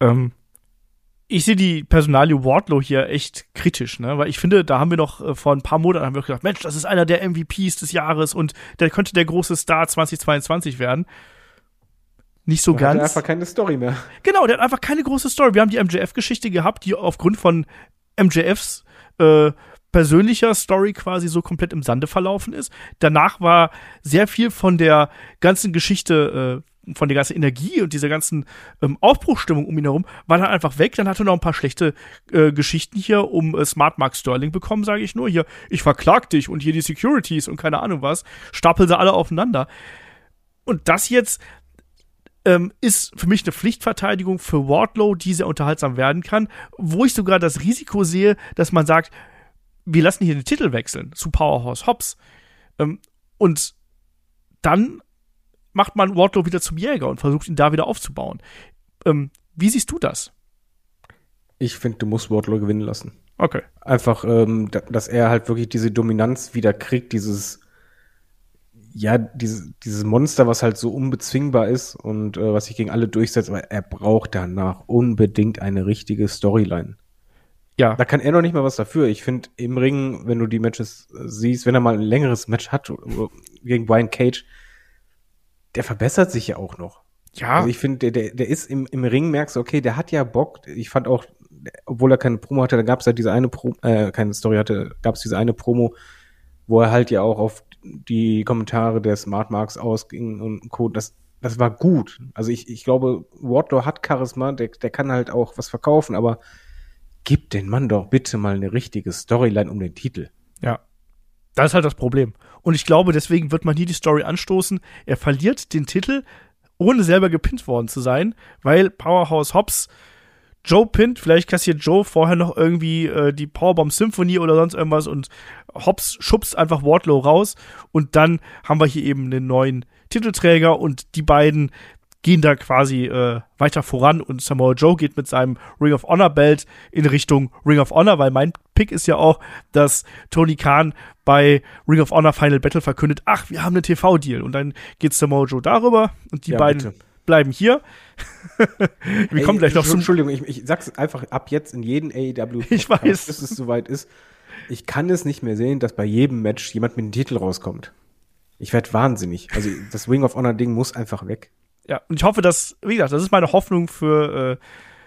Ähm, ich sehe die Personalie Wardlow hier echt kritisch, ne? Weil ich finde, da haben wir noch äh, vor ein paar Monaten haben wir gedacht, Mensch, das ist einer der MVPs des Jahres und der könnte der große Star 2022 werden. Nicht so der ganz. Der hat einfach keine Story mehr. Genau, der hat einfach keine große Story. Wir haben die MJF-Geschichte gehabt, die aufgrund von MJFs äh, persönlicher Story quasi so komplett im Sande verlaufen ist. Danach war sehr viel von der ganzen Geschichte, äh, von der ganzen Energie und dieser ganzen ähm, Aufbruchstimmung um ihn herum, war dann einfach weg. Dann hat er noch ein paar schlechte äh, Geschichten hier um äh, Smart Mark Sterling bekommen, sage ich nur. Hier, ich verklag dich und hier die Securities und keine Ahnung was. Stapel sie alle aufeinander. Und das jetzt ähm, ist für mich eine Pflichtverteidigung für Wardlow, die sehr unterhaltsam werden kann, wo ich sogar das Risiko sehe, dass man sagt, wir lassen hier den Titel wechseln zu Powerhouse Hobbs. Ähm, und dann macht man Wardlow wieder zum Jäger und versucht ihn da wieder aufzubauen. Ähm, wie siehst du das? Ich finde, du musst Wardlow gewinnen lassen. Okay. Einfach, ähm, dass er halt wirklich diese Dominanz wieder kriegt, dieses, ja, diese, dieses Monster, was halt so unbezwingbar ist und äh, was sich gegen alle durchsetzt, aber er braucht danach unbedingt eine richtige Storyline. Ja. Da kann er noch nicht mal was dafür. Ich finde, im Ring, wenn du die Matches äh, siehst, wenn er mal ein längeres Match hat gegen Brian Cage, der verbessert sich ja auch noch. Ja. Also ich finde, der, der ist im, im Ring, merkst du, okay, der hat ja Bock. Ich fand auch, obwohl er keine Promo hatte, da gab es halt diese eine Promo, äh, keine Story hatte, gab es diese eine Promo, wo er halt ja auch auf die Kommentare der Smart Marks ausging und Co. Das, das war gut. Also ich, ich glaube, Wardlow hat Charisma, der, der kann halt auch was verkaufen, aber gib den Mann doch bitte mal eine richtige Storyline um den Titel. Ja. Das ist halt das Problem. Und ich glaube, deswegen wird man nie die Story anstoßen. Er verliert den Titel, ohne selber gepinnt worden zu sein, weil Powerhouse Hobbs Joe pinnt, vielleicht kassiert Joe vorher noch irgendwie äh, die Powerbomb Symphony oder sonst irgendwas und Hobbs schubst einfach Wardlow raus und dann haben wir hier eben den neuen Titelträger und die beiden gehen da quasi äh, weiter voran und Samoa Joe geht mit seinem Ring of Honor Belt in Richtung Ring of Honor, weil mein Pick ist ja auch, dass Tony Khan bei Ring of Honor Final Battle verkündet, ach, wir haben einen TV-Deal und dann geht Samoa Joe darüber und die ja, beiden bitte. bleiben hier. [LAUGHS] wir Ey, kommen gleich noch zum Entschuldigung, ich, ich sag's einfach ab jetzt in jeden AEW [LAUGHS] ich weiß. bis es soweit ist. Ich kann es nicht mehr sehen, dass bei jedem Match jemand mit dem Titel rauskommt. Ich werde wahnsinnig. Also das Ring of Honor Ding muss einfach weg ja, und ich hoffe, dass, wie gesagt, das ist meine Hoffnung für äh,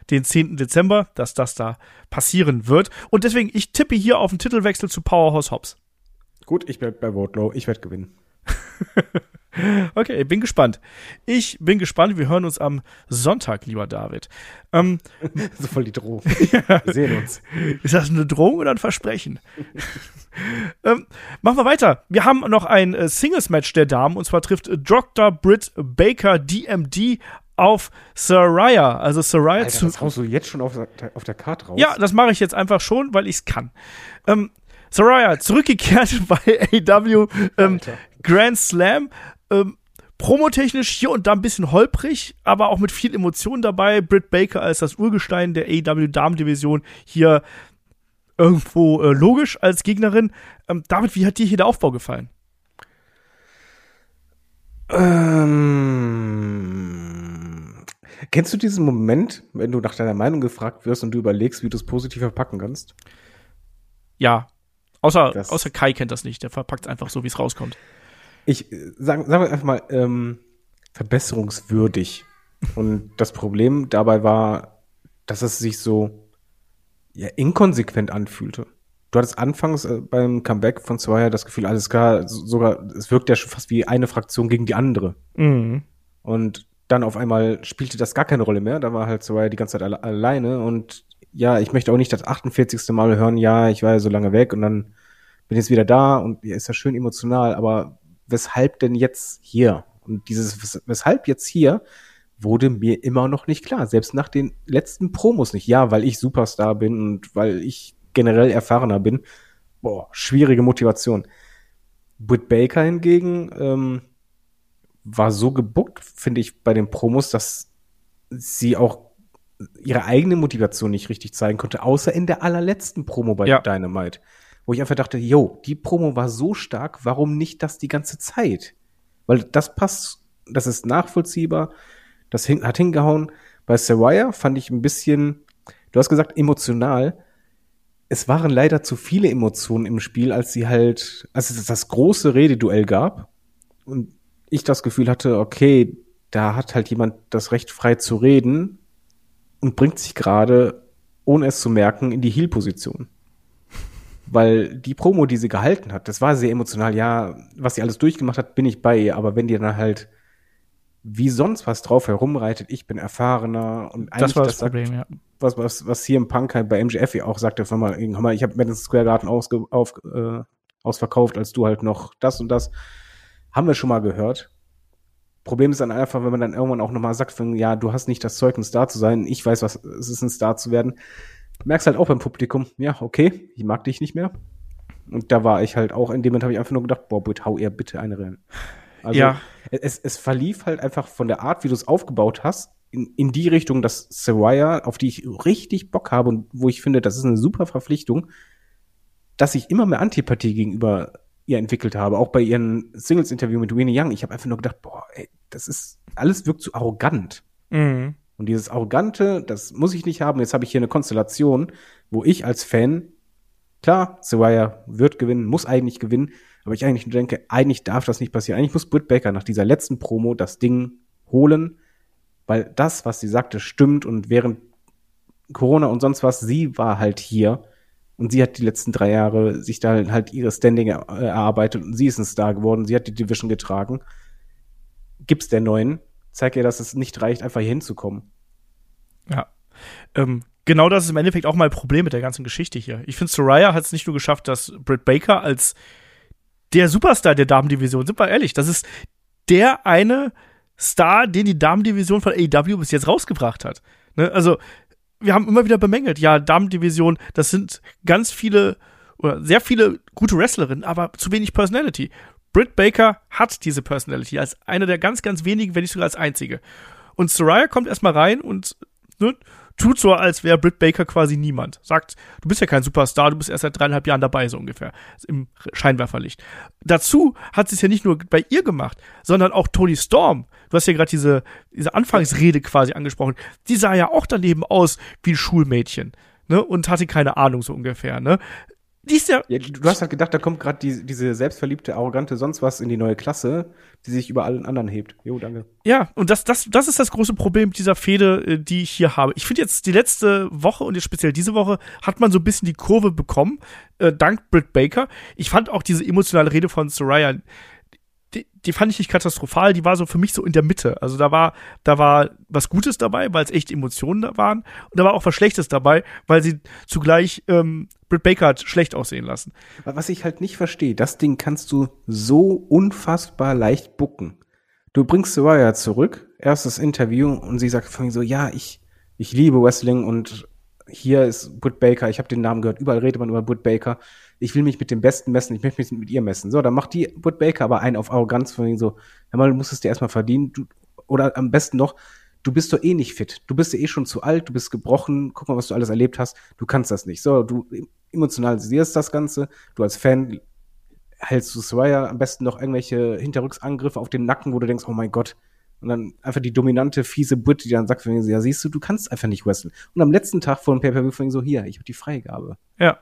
den 10. Dezember, dass das da passieren wird. Und deswegen, ich tippe hier auf den Titelwechsel zu Powerhouse Hobbs. Gut, ich bleib bei Wardlow. Ich werde gewinnen. [LAUGHS] okay, bin gespannt. Ich bin gespannt. Wir hören uns am Sonntag, lieber David. Ähm, [LAUGHS] so voll die Drohung. [LAUGHS] ja. Wir sehen uns. Ist das eine Drohung oder ein Versprechen? [LAUGHS] ähm, machen wir weiter. Wir haben noch ein äh, Singles-Match der Damen und zwar trifft Dr. Britt Baker DMD auf Saraya. Also Saraya Alter, zu. Das haust du jetzt schon auf der, auf der Karte raus. Ja, das mache ich jetzt einfach schon, weil ich es kann. Ähm, Saraya zurückgekehrt bei AW ähm, Grand Slam. Ähm, promotechnisch hier und da ein bisschen holprig, aber auch mit viel Emotion dabei. Britt Baker als das Urgestein der AW Damen-Division hier irgendwo äh, logisch als Gegnerin. Ähm, David, wie hat dir hier der Aufbau gefallen? Ähm, Kennst du diesen Moment, wenn du nach deiner Meinung gefragt wirst und du überlegst, wie du es positiv verpacken kannst? Ja. Außer, Das- außer Kai kennt das nicht. Der verpackt einfach so, wie es rauskommt. Ich äh, sagen sagen wir einfach mal ähm, verbesserungswürdig. Und das Problem dabei war, dass es sich so ja, inkonsequent anfühlte. Du hattest anfangs äh, beim Comeback von Zweier das Gefühl, alles klar, so- sogar es wirkt ja schon fast wie eine Fraktion gegen die andere. Mhm. Und dann auf einmal spielte das gar keine Rolle mehr. Da war halt Soraya die ganze Zeit alle alleine. Und ja, ich möchte auch nicht das 48. Mal hören, ja, ich war ja so lange weg und dann bin jetzt wieder da und ja, ist ja schön emotional, aber weshalb denn jetzt hier? Und dieses wes- weshalb jetzt hier wurde mir immer noch nicht klar. Selbst nach den letzten Promos nicht. Ja, weil ich Superstar bin und weil ich generell erfahrener bin. Boah, schwierige Motivation. Britt Baker hingegen, ähm, war so gebuckt, finde ich, bei den Promos, dass sie auch ihre eigene Motivation nicht richtig zeigen konnte, außer in der allerletzten Promo bei Ja. Dynamite. Wo ich einfach dachte, yo, die Promo war so stark, warum nicht das die ganze Zeit? Weil das passt, das ist nachvollziehbar, das hin, hat hingehauen. Bei Saraya fand ich ein bisschen, du hast gesagt, emotional. Es waren leider zu viele Emotionen im Spiel, als sie halt, als es das große Rededuell gab und ich das Gefühl hatte, okay, da hat halt jemand das Recht frei zu reden und bringt sich gerade, ohne es zu merken, in die Heel-Position. Weil die Promo, die sie gehalten hat, das war sehr emotional. Ja, was sie alles durchgemacht hat, bin ich bei ihr. Aber wenn die dann halt wie sonst was drauf herumreitet, ich bin erfahrener und eigentlich Das war das, sagt, Problem, ja. was, was, was hier im Punk halt bei MGF ja auch sagte, von mal, hör mal, ich habe Madison Square Garden ausge, auf, äh, ausverkauft, als du halt noch das und das. Haben wir schon mal gehört. Problem ist dann einfach, wenn man dann irgendwann auch nochmal sagt, ja, du hast nicht das Zeug, ein Star zu sein, ich weiß, was es ist, ein Star zu werden. Merkst halt auch beim Publikum, ja, okay, ich mag dich nicht mehr. Und da war ich halt auch, in dem Moment habe ich einfach nur gedacht, boah, bitte, hau ihr bitte eine rein. Also Ja. es, es verlief halt einfach von der Art, wie du es aufgebaut hast, in, in die Richtung, dass Saraya, auf die ich richtig Bock habe und wo ich finde, das ist eine super Verpflichtung, dass ich immer mehr Antipathie gegenüber ihr entwickelt habe. Auch bei ihren Singles-Interview mit Winnie Young. Ich habe einfach nur gedacht, boah, ey, das ist, alles wirkt so arrogant. Mhm. Und dieses Arrogante, das muss ich nicht haben. Jetzt habe ich hier eine Konstellation, wo ich als Fan, klar, Saraya wird gewinnen, muss eigentlich gewinnen, aber ich eigentlich denke, eigentlich darf das nicht passieren. Eigentlich muss Britt Baker nach dieser letzten Promo das Ding holen, weil das, was sie sagte, stimmt und während Corona und sonst was, sie war halt hier und sie hat die letzten drei Jahre sich da halt ihre Standing erarbeitet und sie ist ein Star geworden, sie hat die Division getragen. Gibt's der neuen, zeig ihr, dass es nicht reicht, einfach hier hinzukommen. Ja. Ähm, genau das ist im Endeffekt auch mein Problem mit der ganzen Geschichte hier. Ich finde, Soraya hat es nicht nur geschafft, dass Britt Baker als der Superstar der Damendivision, sind wir ehrlich, das ist der eine Star, den die Damendivision von AEW bis jetzt rausgebracht hat. Ne? Also, wir haben immer wieder bemängelt, ja, Damendivision, das sind ganz viele oder sehr viele gute Wrestlerinnen, aber zu wenig Personality. Britt Baker hat diese Personality als eine der ganz, ganz wenigen, wenn nicht sogar als einzige. Und Soraya kommt erstmal rein und ne, tut so, als wäre Britt Baker quasi niemand. Sagt, du bist ja kein Superstar, du bist erst seit dreieinhalb Jahren dabei, so ungefähr. Im Scheinwerferlicht. Dazu hat sie es ja nicht nur bei ihr gemacht, sondern auch Tony Storm. Du hast ja gerade diese, diese Anfangsrede quasi angesprochen. Die sah ja auch daneben aus wie ein Schulmädchen. Ne? Und hatte keine Ahnung, so ungefähr. Ne? Die ist ja Ja, du hast halt gedacht, da kommt gerade die, diese selbstverliebte, arrogante sonst was in die neue Klasse, die sich über allen anderen hebt. Jo, danke. Ja, und das, das, das ist das große Problem dieser Fehde, äh, die ich hier habe. Ich finde jetzt die letzte Woche und jetzt speziell diese Woche hat man so ein bisschen die Kurve bekommen, äh, dank Britt Baker. Ich fand auch diese emotionale Rede von Soraya, die, die fand ich nicht katastrophal, die war so für mich so in der Mitte. Also da war, da war was Gutes dabei, weil es echt Emotionen da waren. Und da war auch was Schlechtes dabei, weil sie zugleich ähm, Britt Baker hat schlecht aussehen lassen. Was ich halt nicht verstehe, das Ding kannst du so unfassbar leicht bucken. Du bringst Soraya zurück, erstes Interview, und sie sagt von so, ja, ich, ich liebe Wrestling und hier ist Britt Baker, ich habe den Namen gehört, überall redet man über Britt Baker. Ich will mich mit dem Besten messen, ich möchte mich mit ihr messen. So, dann macht die Britt Baker aber einen auf Arroganz von wegen so, hör mal, du musst es dir erstmal verdienen. Du, oder am besten noch, du bist doch eh nicht fit. Du bist ja eh schon zu alt, du bist gebrochen, guck mal, was du alles erlebt hast. Du kannst das nicht. So, du emotionalisierst das Ganze. Du als Fan hältst du Swire am besten noch irgendwelche Hinterrücksangriffe auf den Nacken, wo du denkst, oh mein Gott. Und dann einfach die dominante, fiese Brit, die dann sagt, ja, siehst du, du kannst einfach nicht wrestlen. Und am letzten Tag vor dem Pay-Per-View so, hier, ich habe die Freigabe. Ja.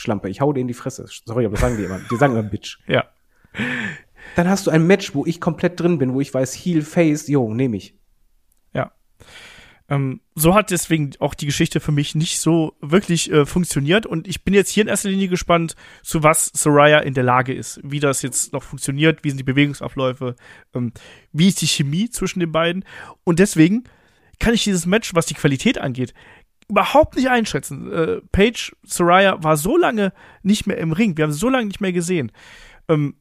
Schlampe, ich hau dir in die Fresse. Sorry, aber das sagen die immer. Die sagen immer Bitch. [LAUGHS] Ja. Dann hast du ein Match, wo ich komplett drin bin, wo ich weiß, Heel, Face, jo, nehme ich. Ja. Ähm, so hat deswegen auch die Geschichte für mich nicht so wirklich äh, funktioniert. Und ich bin jetzt hier in erster Linie gespannt, zu was Soraya in der Lage ist, wie das jetzt noch funktioniert, wie sind die Bewegungsabläufe, ähm, wie ist die Chemie zwischen den beiden. Und deswegen kann ich dieses Match, was die Qualität angeht, überhaupt nicht einschätzen. Äh, Paige Soraya war so lange nicht mehr im Ring. Wir haben sie so lange nicht mehr gesehen. Ähm,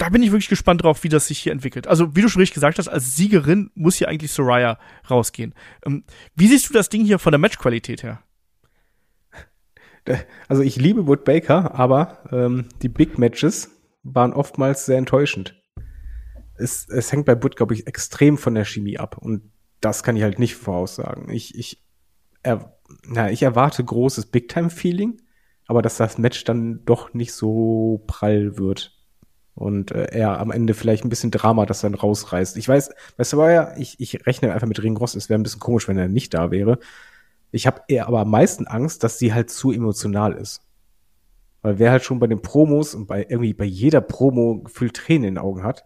da bin ich wirklich gespannt drauf, wie das sich hier entwickelt. Also, wie du schon richtig gesagt hast, als Siegerin muss hier eigentlich Soraya rausgehen. Ähm, wie siehst du das Ding hier von der Matchqualität her? Also, ich liebe Wood Baker, aber ähm, die Big Matches waren oftmals sehr enttäuschend. Es, es hängt bei Wood, glaube ich, extrem von der Chemie ab. Und das kann ich halt nicht voraussagen. Ich, ich, er, na, ich erwarte großes Big-Time-Feeling, aber dass das Match dann doch nicht so prall wird und äh, er am Ende vielleicht ein bisschen Drama das dann rausreißt. Ich weiß, bei Sawyer, ich, ich rechne einfach mit Ringross, es wäre ein bisschen komisch, wenn er nicht da wäre. Ich habe eher aber am meisten Angst, dass sie halt zu emotional ist. Weil wer halt schon bei den Promos und bei irgendwie bei jeder Promo gefühlt Tränen in den Augen hat.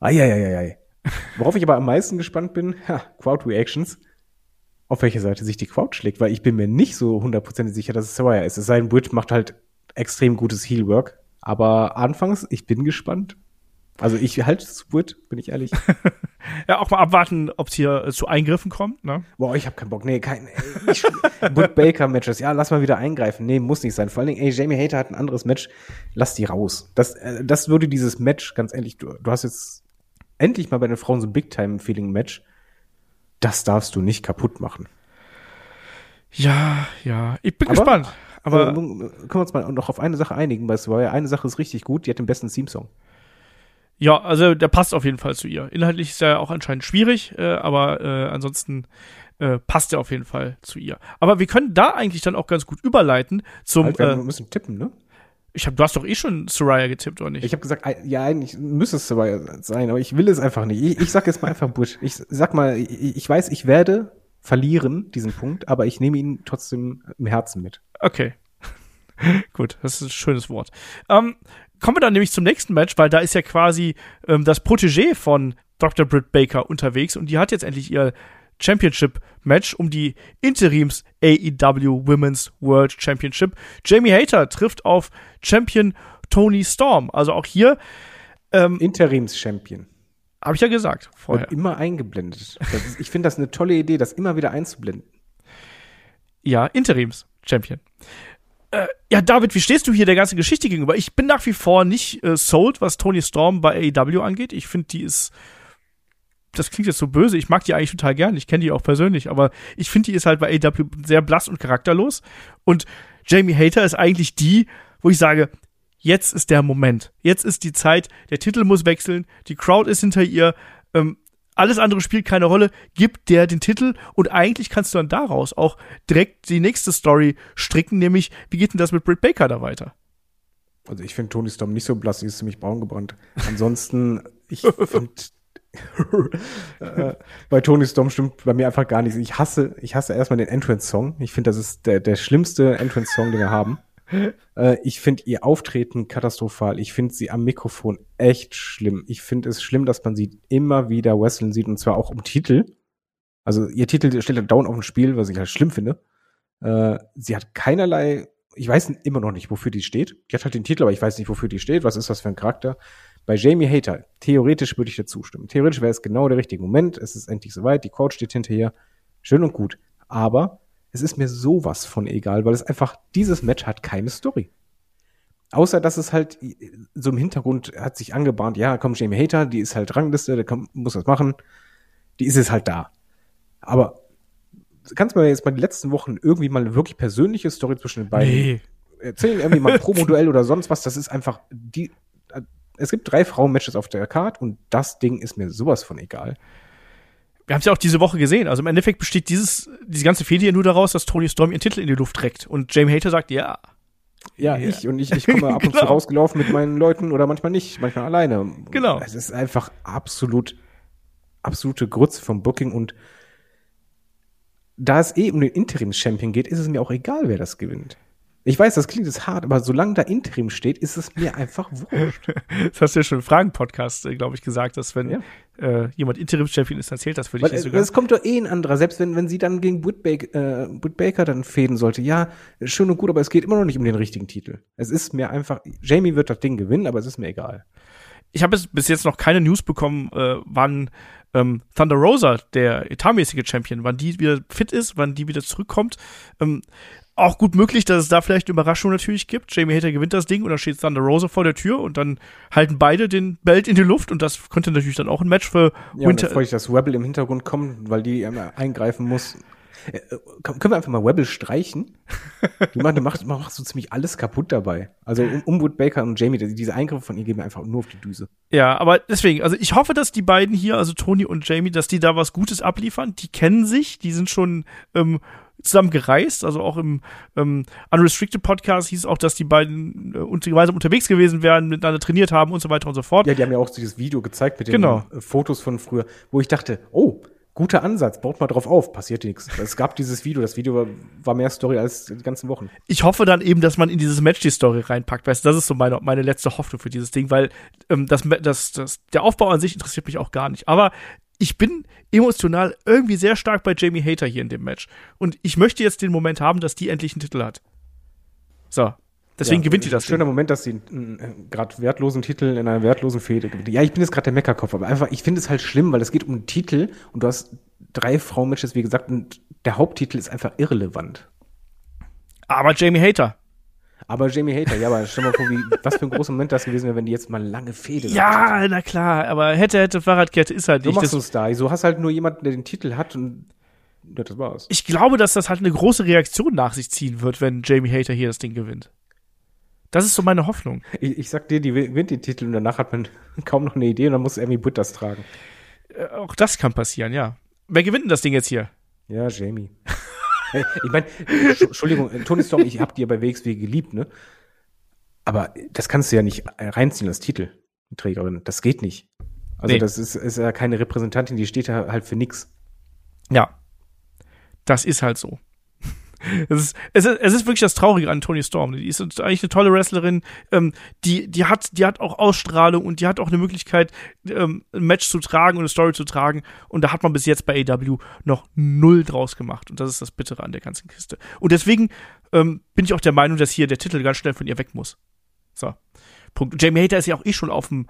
Eieieiei. Worauf ich aber am meisten gespannt bin, [LAUGHS] ja, Crowd Reactions. Auf welche Seite sich die Crowd schlägt, weil ich bin mir nicht so hundertprozentig sicher, dass es Sawyer ist. Es sei denn, Bridge macht halt extrem gutes Heelwork. Aber anfangs, ich bin gespannt. Also ich halte es Wood, bin ich ehrlich. [LAUGHS] ja, auch mal abwarten, ob es hier äh, zu Eingriffen kommt. Ne? Boah, ich habe keinen Bock. Nee, kein Wood Baker Matches. Ja, lass mal wieder eingreifen. Nee, muss nicht sein. Vor allen Dingen, ey, Jamie Hater hat ein anderes Match. Lass die raus. Das, äh, das würde dieses Match, ganz ehrlich, du, du hast jetzt endlich mal bei den Frauen so ein Big Time Feeling Match. Das darfst du nicht kaputt machen. Ja, ja. Ich bin Aber, gespannt. Aber können wir uns mal noch auf eine Sache einigen, weil es war ja eine Sache ist richtig gut, die hat den besten Theme-Song. Ja, also der passt auf jeden Fall zu ihr. Inhaltlich ist er auch anscheinend schwierig, äh, aber äh, ansonsten äh, passt er auf jeden Fall zu ihr. Aber wir können da eigentlich dann auch ganz gut überleiten zum. Halt, wir äh, müssen tippen, ne? Ich hab, du hast doch eh schon Soraya getippt, oder nicht? Ich habe gesagt, ja, eigentlich müsste es Soraya sein, aber ich will es einfach nicht. Ich, ich sag jetzt mal einfach Bush. Ich sag mal, ich, ich weiß, ich werde verlieren, diesen Punkt, aber ich nehme ihn trotzdem im Herzen mit. Okay. [LAUGHS] Gut, das ist ein schönes Wort. Ähm, kommen wir dann nämlich zum nächsten Match, weil da ist ja quasi ähm, das Protégé von Dr. Britt Baker unterwegs und die hat jetzt endlich ihr Championship-Match um die Interims AEW Women's World Championship. Jamie Hater trifft auf Champion Tony Storm. Also auch hier ähm, Interims-Champion. Habe ich ja gesagt vorher. Und immer eingeblendet. Ist, ich finde das eine tolle Idee, das immer wieder einzublenden. Ja, Interims-Champion. Äh, ja, David, wie stehst du hier der ganzen Geschichte gegenüber? Ich bin nach wie vor nicht äh, sold, was Tony Storm bei AEW angeht. Ich finde, die ist. Das klingt jetzt so böse. Ich mag die eigentlich total gern. Ich kenne die auch persönlich. Aber ich finde, die ist halt bei AEW sehr blass und charakterlos. Und Jamie Hater ist eigentlich die, wo ich sage, jetzt ist der Moment. Jetzt ist die Zeit. Der Titel muss wechseln. Die Crowd ist hinter ihr. Ähm, alles andere spielt keine Rolle, gib der den Titel und eigentlich kannst du dann daraus auch direkt die nächste Story stricken, nämlich wie geht denn das mit Britt Baker da weiter? Also ich finde Tony Storm nicht so blass, sie ist ziemlich braun gebrannt. Ansonsten, ich [LAUGHS] finde [LAUGHS] bei Tony Storm stimmt bei mir einfach gar nichts. Ich hasse, ich hasse erstmal den Entrance-Song. Ich finde, das ist der, der schlimmste Entrance-Song, den wir haben. [LAUGHS] Äh, ich finde ihr Auftreten katastrophal. Ich finde sie am Mikrofon echt schlimm. Ich finde es schlimm, dass man sie immer wieder wrestlen sieht und zwar auch um Titel. Also ihr Titel steht halt down auf dem Spiel, was ich halt schlimm finde. Äh, sie hat keinerlei, ich weiß immer noch nicht, wofür die steht. Die hat halt den Titel, aber ich weiß nicht, wofür die steht. Was ist das für ein Charakter? Bei Jamie Hater, theoretisch würde ich dir zustimmen. Theoretisch wäre es genau der richtige Moment. Es ist endlich soweit. Die Coach steht hinterher. Schön und gut. Aber es ist mir sowas von egal, weil es einfach, dieses Match hat keine Story. Außer, dass es halt so im Hintergrund hat sich angebahnt, ja, komm, Jamie Hater, die ist halt Rangliste, der kann, muss das machen. Die ist es halt da. Aber kannst du mir jetzt mal die letzten Wochen irgendwie mal eine wirklich persönliche Story zwischen den beiden nee. erzählen? Irgendwie mal ein [LAUGHS] Promo-Duell oder sonst was. Das ist einfach, die, es gibt drei Frauen-Matches auf der Card und das Ding ist mir sowas von egal wir haben es ja auch diese Woche gesehen. Also im Endeffekt besteht dieses, diese ganze Fehde ja nur daraus, dass Tony Storm ihren Titel in die Luft trägt. Und Jamie Hater sagt, ja. Ja, Ja. ich. Und ich, ich komme [LAUGHS] ab und zu Genau. rausgelaufen mit meinen Leuten oder manchmal nicht, manchmal alleine. Genau. Es ist einfach absolut, absolute Grütze vom Booking und da es eh um den Interim-Champion geht, ist es mir auch egal, wer das gewinnt. Ich weiß, das klingt jetzt hart, aber solange da Interim steht, ist es mir einfach wurscht. [LAUGHS] Das hast du ja schon im Fragen-Podcast, äh, glaube ich, gesagt, dass wenn Ja. äh, jemand Interim-Champion ist, dann zählt das für dich Weil, es, sogar. es kommt doch eh ein anderer, selbst wenn, wenn sie dann gegen Baker, äh, Britt Baker dann fäden sollte. Ja, schön und gut, aber es geht immer noch nicht um den richtigen Titel. Es ist mir einfach, Jamie wird das Ding gewinnen, aber es ist mir egal. Ich habe bis jetzt noch keine News bekommen, äh, wann ähm, Thunder Rosa, der etatmäßige Champion, wann die wieder fit ist, wann die wieder zurückkommt. Ähm, auch gut möglich, dass es da vielleicht eine Überraschung natürlich gibt. Jamie Hater gewinnt das Ding und dann steht Thunder Rosa vor der Tür und dann halten beide den Belt in die Luft und das könnte natürlich dann auch ein Match für Ja, Winter. dann freue ich, dass Rebel im Hintergrund kommt, weil die einmal eingreifen muss. Äh, können wir einfach mal Rebel streichen? [LAUGHS] Die macht, macht, macht so ziemlich alles kaputt dabei. Also um, um Wood Baker und Jamie, die- diese Eingriffe von ihr gehen mir einfach nur auf die Düse. Ja, aber deswegen, also ich hoffe, dass die beiden hier, also Tony und Jamie, dass die da was Gutes abliefern. Die kennen sich, die sind schon ähm, zusammen gereist, also auch im ähm, Unrestricted Podcast hieß auch, dass die beiden äh, und gemeinsam unterwegs gewesen wären, miteinander trainiert haben und so weiter und so fort. Ja, die haben ja auch dieses Video gezeigt mit den Genau. äh, Fotos von früher, wo ich dachte, oh, guter Ansatz, baut mal drauf auf, passiert nichts. [LAUGHS] Es gab dieses Video, das Video war, war mehr Story als die ganzen Wochen. Ich hoffe dann eben, dass man in dieses Match die Story reinpackt, weißt du, das ist so meine, meine letzte Hoffnung für dieses Ding, weil ähm, das, das, das, der Aufbau an sich interessiert mich auch gar nicht. Aber ich bin emotional irgendwie sehr stark bei Jamie Hater hier in dem Match. Und ich möchte jetzt den Moment haben, dass die endlich einen Titel hat. So. Deswegen Ja, gewinnt die das Schöner Ding. Moment, dass sie einen äh, gerade wertlosen Titel in einer wertlosen Fehde gewinnt. Ja, ich bin jetzt gerade der Meckerkopf, aber einfach, ich finde es halt schlimm, weil es geht um einen Titel und du hast drei Frauenmatches, wie gesagt, und der Haupttitel ist einfach irrelevant. Aber Jamie Hater. Aber Jamie Hater, ja, aber stell mal vor, wie, was für ein großer Moment das gewesen wäre, wenn die jetzt mal lange Fehde Ja, na klar, aber hätte, hätte, Fahrradkette ist halt So nicht. machst Das, du es da. So hast halt nur jemanden, der den Titel hat und ja, das war's. ich glaube, dass das halt eine große Reaktion nach sich ziehen wird, wenn Jamie Hater hier das Ding gewinnt. Das ist so meine Hoffnung. Ich, ich sag dir, die gewinnt den Titel und danach hat man [LAUGHS] kaum noch eine Idee und dann muss irgendwie Butt das tragen. Äh, auch das kann passieren, ja. Wer gewinnt denn das Ding jetzt hier? Ja, Jamie. [LAUGHS] [LAUGHS] Ich meine, Entschuldigung, äh, Tony Storm, ich hab die ja bei WXW geliebt, ne? Aber das kannst du ja nicht äh, reinziehen als Titelträgerin. Das geht nicht. Also Nee. das ist, ist ja keine Repräsentantin, die steht da halt für nix. Ja. Das ist halt so. [LAUGHS] Es ist, es, ist, es ist wirklich das Traurige an Tony Storm. Die ist eigentlich eine tolle Wrestlerin. Ähm, die, die, hat, die hat auch Ausstrahlung und die hat auch eine Möglichkeit, ähm, ein Match zu tragen und eine Story zu tragen. Und da hat man bis jetzt bei AW noch null draus gemacht. Und das ist das Bittere an der ganzen Kiste. Und deswegen ähm, bin ich auch der Meinung, dass hier der Titel ganz schnell von ihr weg muss. So. Punkt. Jamie Hater ist ja auch eh schon auf dem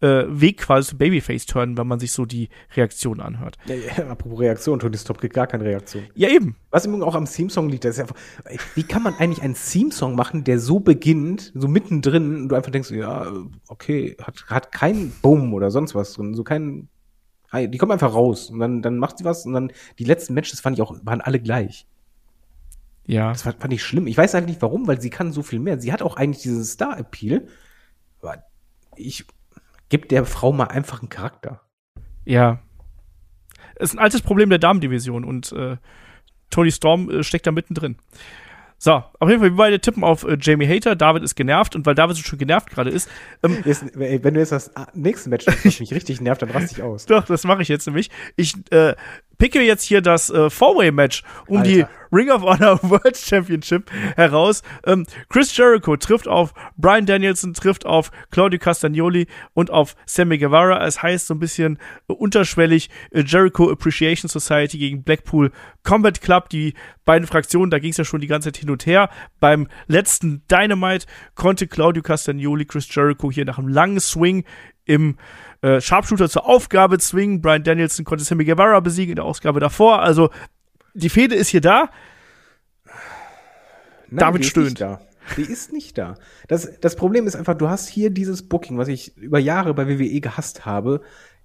äh, Weg quasi zu Babyface-Turn, wenn man sich so die Reaktion anhört. Ja, ja, apropos Reaktion, Tony Storm kriegt gar keine Reaktion. Ja, eben. Was im Übrigen auch am Theme-Song liegt, das ist einfach, wie kann man eigentlich einen Theme-Song machen, der so beginnt, so mittendrin, und du einfach denkst, ja, okay, hat, hat kein Boom oder sonst was drin, so kein, die kommen einfach raus, und dann, dann macht sie was, und dann, die letzten Matches fand ich auch, waren alle gleich. Ja. Das fand, fand ich schlimm. Ich weiß eigentlich nicht warum, weil sie kann so viel mehr. Sie hat auch eigentlich diesen Star-Appeal, aber ich, gib der Frau mal einfach einen Charakter. Ja. Ist ein altes Problem der Damendivision und äh, Tony Storm äh, steckt da mittendrin. So, auf jeden Fall, wir beide tippen auf äh, Jamie Hater. David ist genervt und weil David so schon genervt gerade ist, ähm, [LAUGHS] Jetzt, ey, wenn du jetzt das nächste Match nimmst, was [LAUGHS] mich richtig nervt, dann raste ich aus. doch, das mache ich jetzt nämlich. Ich äh, picke jetzt hier das äh, Four-Way-Match um die Alter. Ring of Honor [LAUGHS] World Championship heraus. Ähm, Chris Jericho trifft auf Brian Danielson, trifft auf Claudio Castagnoli und auf Sammy Guevara. Es heißt so ein bisschen äh, unterschwellig äh, Jericho Appreciation Society gegen Blackpool Combat Club. Die beiden Fraktionen, da ging es ja schon die ganze Zeit hin und her. Beim letzten Dynamite konnte Claudio Castagnoli Chris Jericho hier nach einem langen Swing im äh, Sharpshooter zur Aufgabe zwingen. Brian Danielson konnte Sammy Guevara besiegen in der Ausgabe davor. Also die Fehde ist hier da. Nein, David stöhnt. Da. Die ist nicht da. Das, das Problem ist einfach, du hast hier dieses Booking, was ich über Jahre bei WWE gehasst habe.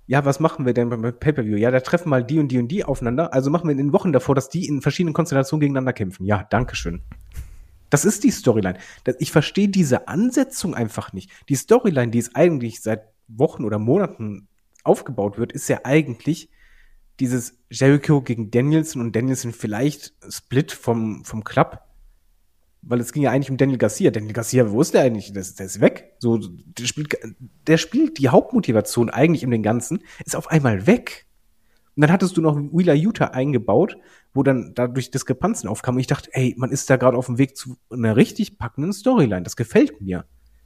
Ja, was machen wir denn beim Pay-Per-View? Ja, da treffen mal die und die und die aufeinander. Also machen wir in den Wochen davor, dass die in verschiedenen Konstellationen gegeneinander kämpfen. Ja, dankeschön. Das ist die Storyline. Ich verstehe diese Ansetzung einfach nicht. Die Storyline, die es eigentlich seit Wochen oder Monaten aufgebaut wird, ist ja eigentlich dieses Jericho gegen Danielson und Danielson vielleicht Split vom, vom Club. weil es ging ja eigentlich um Daniel Garcia. Daniel Garcia, wo ist der eigentlich? Der, der ist weg. So, der spielt, der spielt die Hauptmotivation eigentlich in den Ganzen, ist auf einmal weg. Und dann hattest du noch Wheeler Utah eingebaut, wo dann dadurch Diskrepanzen aufkamen. Ich dachte, ey, man ist da gerade auf dem Weg zu einer richtig packenden Storyline. Das gefällt mir.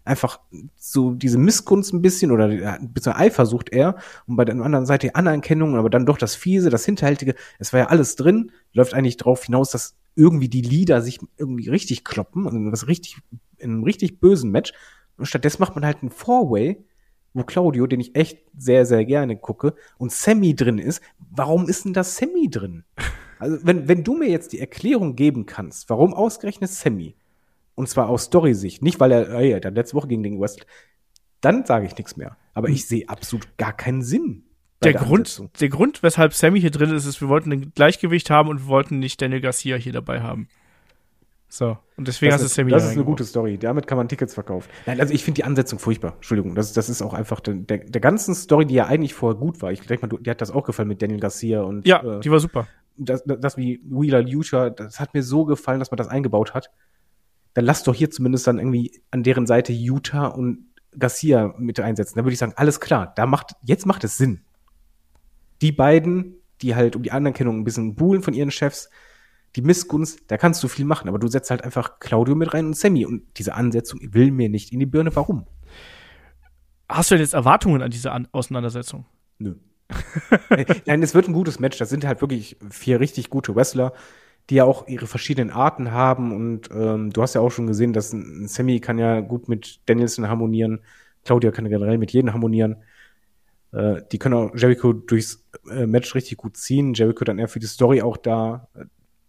Einfach so diese Missgunst ein bisschen oder ein bisschen Eifersucht eher. Und bei der anderen Seite die Anerkennung, aber dann doch das Fiese, das Hinterhältige. Es war ja alles drin. Läuft eigentlich darauf hinaus, dass irgendwie die Lieder sich irgendwie richtig kloppen und was richtig, in einem richtig bösen Match. Und stattdessen macht man halt ein Four-Way, wo Claudio, den ich echt sehr, sehr gerne gucke, und Sammy drin ist. Warum ist denn das Sammy drin? [LAUGHS] Also, wenn, wenn du mir jetzt die Erklärung geben kannst, warum ausgerechnet Sammy, und zwar aus Story-Sicht, nicht weil er, ey, der letzte Woche gegen den West, dann sage ich nichts mehr. Aber ich sehe absolut gar keinen Sinn. Der Grund, der Grund, weshalb Sammy hier drin ist, ist, wir wollten ein Gleichgewicht haben und wir wollten nicht Daniel Garcia hier dabei haben. So, und deswegen das hast du Sammy Das ist eine gute Story. Damit kann man Tickets verkaufen. Nein, also ich finde die Ansetzung furchtbar. Entschuldigung, das, das ist auch einfach der, der, der ganzen Story, die ja eigentlich vorher gut war. Ich denke mal, du, dir hat das auch gefallen mit Daniel Garcia und. Ja, äh, die war super. Das, das, das wie Wheeler Lucha, das hat mir so gefallen, dass man das eingebaut hat. Dann lass doch hier zumindest dann irgendwie an deren Seite Utah und Garcia mit einsetzen. Da würde ich sagen, alles klar, da macht, jetzt macht es Sinn die beiden, die halt um die Anerkennung ein bisschen buhlen von ihren Chefs, die Missgunst, da kannst du viel machen, aber du setzt halt einfach Claudio mit rein und Sammy und diese Ansetzung will mir nicht in die Birne. Warum? Hast du denn jetzt Erwartungen an diese an Auseinandersetzung? Nö. [LAUGHS] Nein, es wird ein gutes Match. Das sind halt wirklich vier richtig gute Wrestler, die ja auch ihre verschiedenen Arten haben. Und ähm, du hast ja auch schon gesehen, dass ein Sammy kann ja gut mit Danielson harmonieren. Claudia kann generell mit jedem harmonieren. Äh, die können auch Jericho durchs äh, Match richtig gut ziehen. Jericho dann eher für die Story auch da.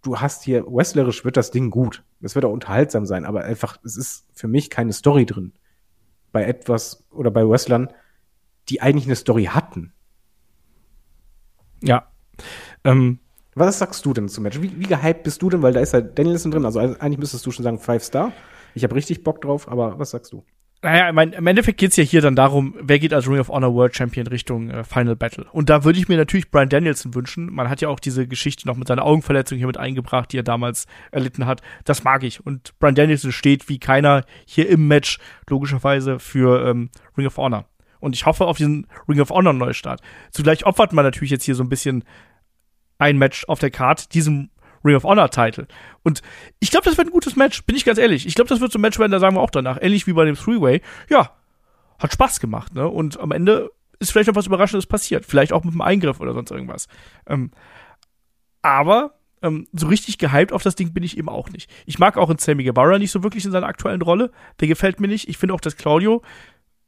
Du hast hier, wrestlerisch wird das Ding gut. Es wird auch unterhaltsam sein, aber einfach, es ist für mich keine Story drin. Bei etwas oder bei Wrestlern, die eigentlich eine Story hatten. Ja. Ähm, was sagst du denn zum Match? Wie, wie gehypt bist du denn? Weil da ist ja Danielson drin. Also eigentlich müsstest du schon sagen Five Star. Ich habe richtig Bock drauf, aber was sagst du? Naja, mein, im Endeffekt geht's ja hier dann darum, wer geht als Ring of Honor World Champion Richtung äh, Final Battle. Und da würde ich mir natürlich Brian Danielson wünschen. Man hat ja auch diese Geschichte noch mit seiner Augenverletzung hier mit eingebracht, die er damals erlitten hat. Das mag ich. Und Brian Danielson steht wie keiner hier im Match logischerweise für ähm, Ring of Honor. Und ich hoffe auf diesen Ring of Honor Neustart. Zugleich opfert man natürlich jetzt hier so ein bisschen ein Match auf der Card diesem Ring of Honor Title. Und ich glaube, das wird ein gutes Match, bin ich ganz ehrlich. Ich glaube, das wird so ein Match werden, da sagen wir auch danach, ähnlich wie bei dem Three-Way. Ja, hat Spaß gemacht, ne? Und am Ende ist vielleicht noch was Überraschendes passiert. Vielleicht auch mit einem Eingriff oder sonst irgendwas. Ähm, aber ähm, so richtig gehypt auf das Ding bin ich eben auch nicht. Ich mag auch in Sammy Guevara nicht so wirklich in seiner aktuellen Rolle. Der gefällt mir nicht. Ich finde auch, dass Claudio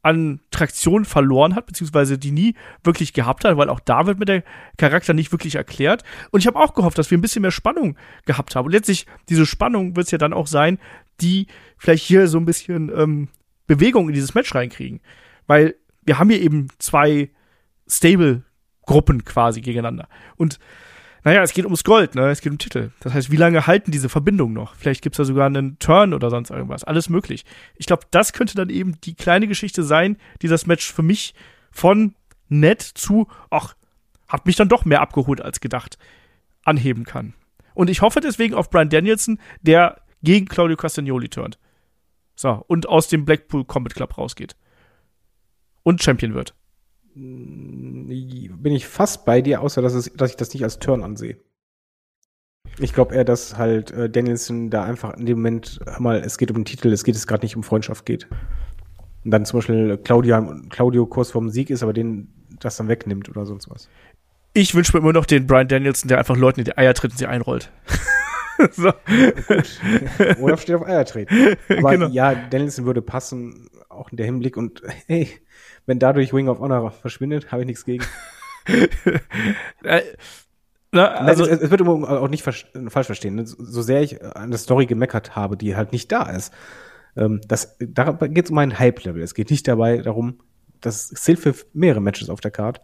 an Traktion verloren hat, beziehungsweise die nie wirklich gehabt hat, weil auch da wird mir der Charakter nicht wirklich erklärt. Und ich habe auch gehofft, dass wir ein bisschen mehr Spannung gehabt haben. Und letztlich, diese Spannung wird es ja dann auch sein, die vielleicht hier so ein bisschen ähm, Bewegung in dieses Match reinkriegen. Weil wir haben hier eben zwei Stable-Gruppen quasi gegeneinander. Und naja, es geht ums Gold, ne? Es geht um Titel. Das heißt, wie lange halten diese Verbindungen noch? Vielleicht gibt's da sogar einen Turn oder sonst irgendwas. Alles möglich. Ich glaube, das könnte dann eben die kleine Geschichte sein, die das Match für mich von nett zu, ach, hat mich dann doch mehr abgeholt als gedacht, anheben kann. Und ich hoffe deswegen auf Brian Danielson, der gegen Claudio Castagnoli turnt. So, und aus dem Blackpool Combat Club rausgeht. Und Champion wird bin ich fast bei dir, außer dass, es, dass ich das nicht als Turn ansehe. Ich glaube eher, dass halt äh, Danielson da einfach in dem Moment mal, es geht um den Titel, es geht es gerade nicht um Freundschaft geht. Und dann zum Beispiel Claudia, Claudio kurz vorm Sieg ist, aber den das dann wegnimmt oder sonst was. Ich wünsche mir immer noch den Brian Danielson, der einfach Leuten in die Eier tritt und sie einrollt. [LAUGHS] so. Gut. Oder steht auf Eier treten. [LAUGHS] Aber genau. ja, Danielson würde passen, auch in der Hinblick und hey, wenn dadurch Wing of Honor verschwindet, habe ich nichts gegen. [LAUGHS] äh, na, also, es, es, wird auch nicht falsch verstehen. Ne? So sehr ich an der Story gemeckert habe, die halt nicht da ist. Ähm, das, da geht es um ein Hype-Level. Es geht nicht dabei darum, das zählt für mehrere Matches auf der Card,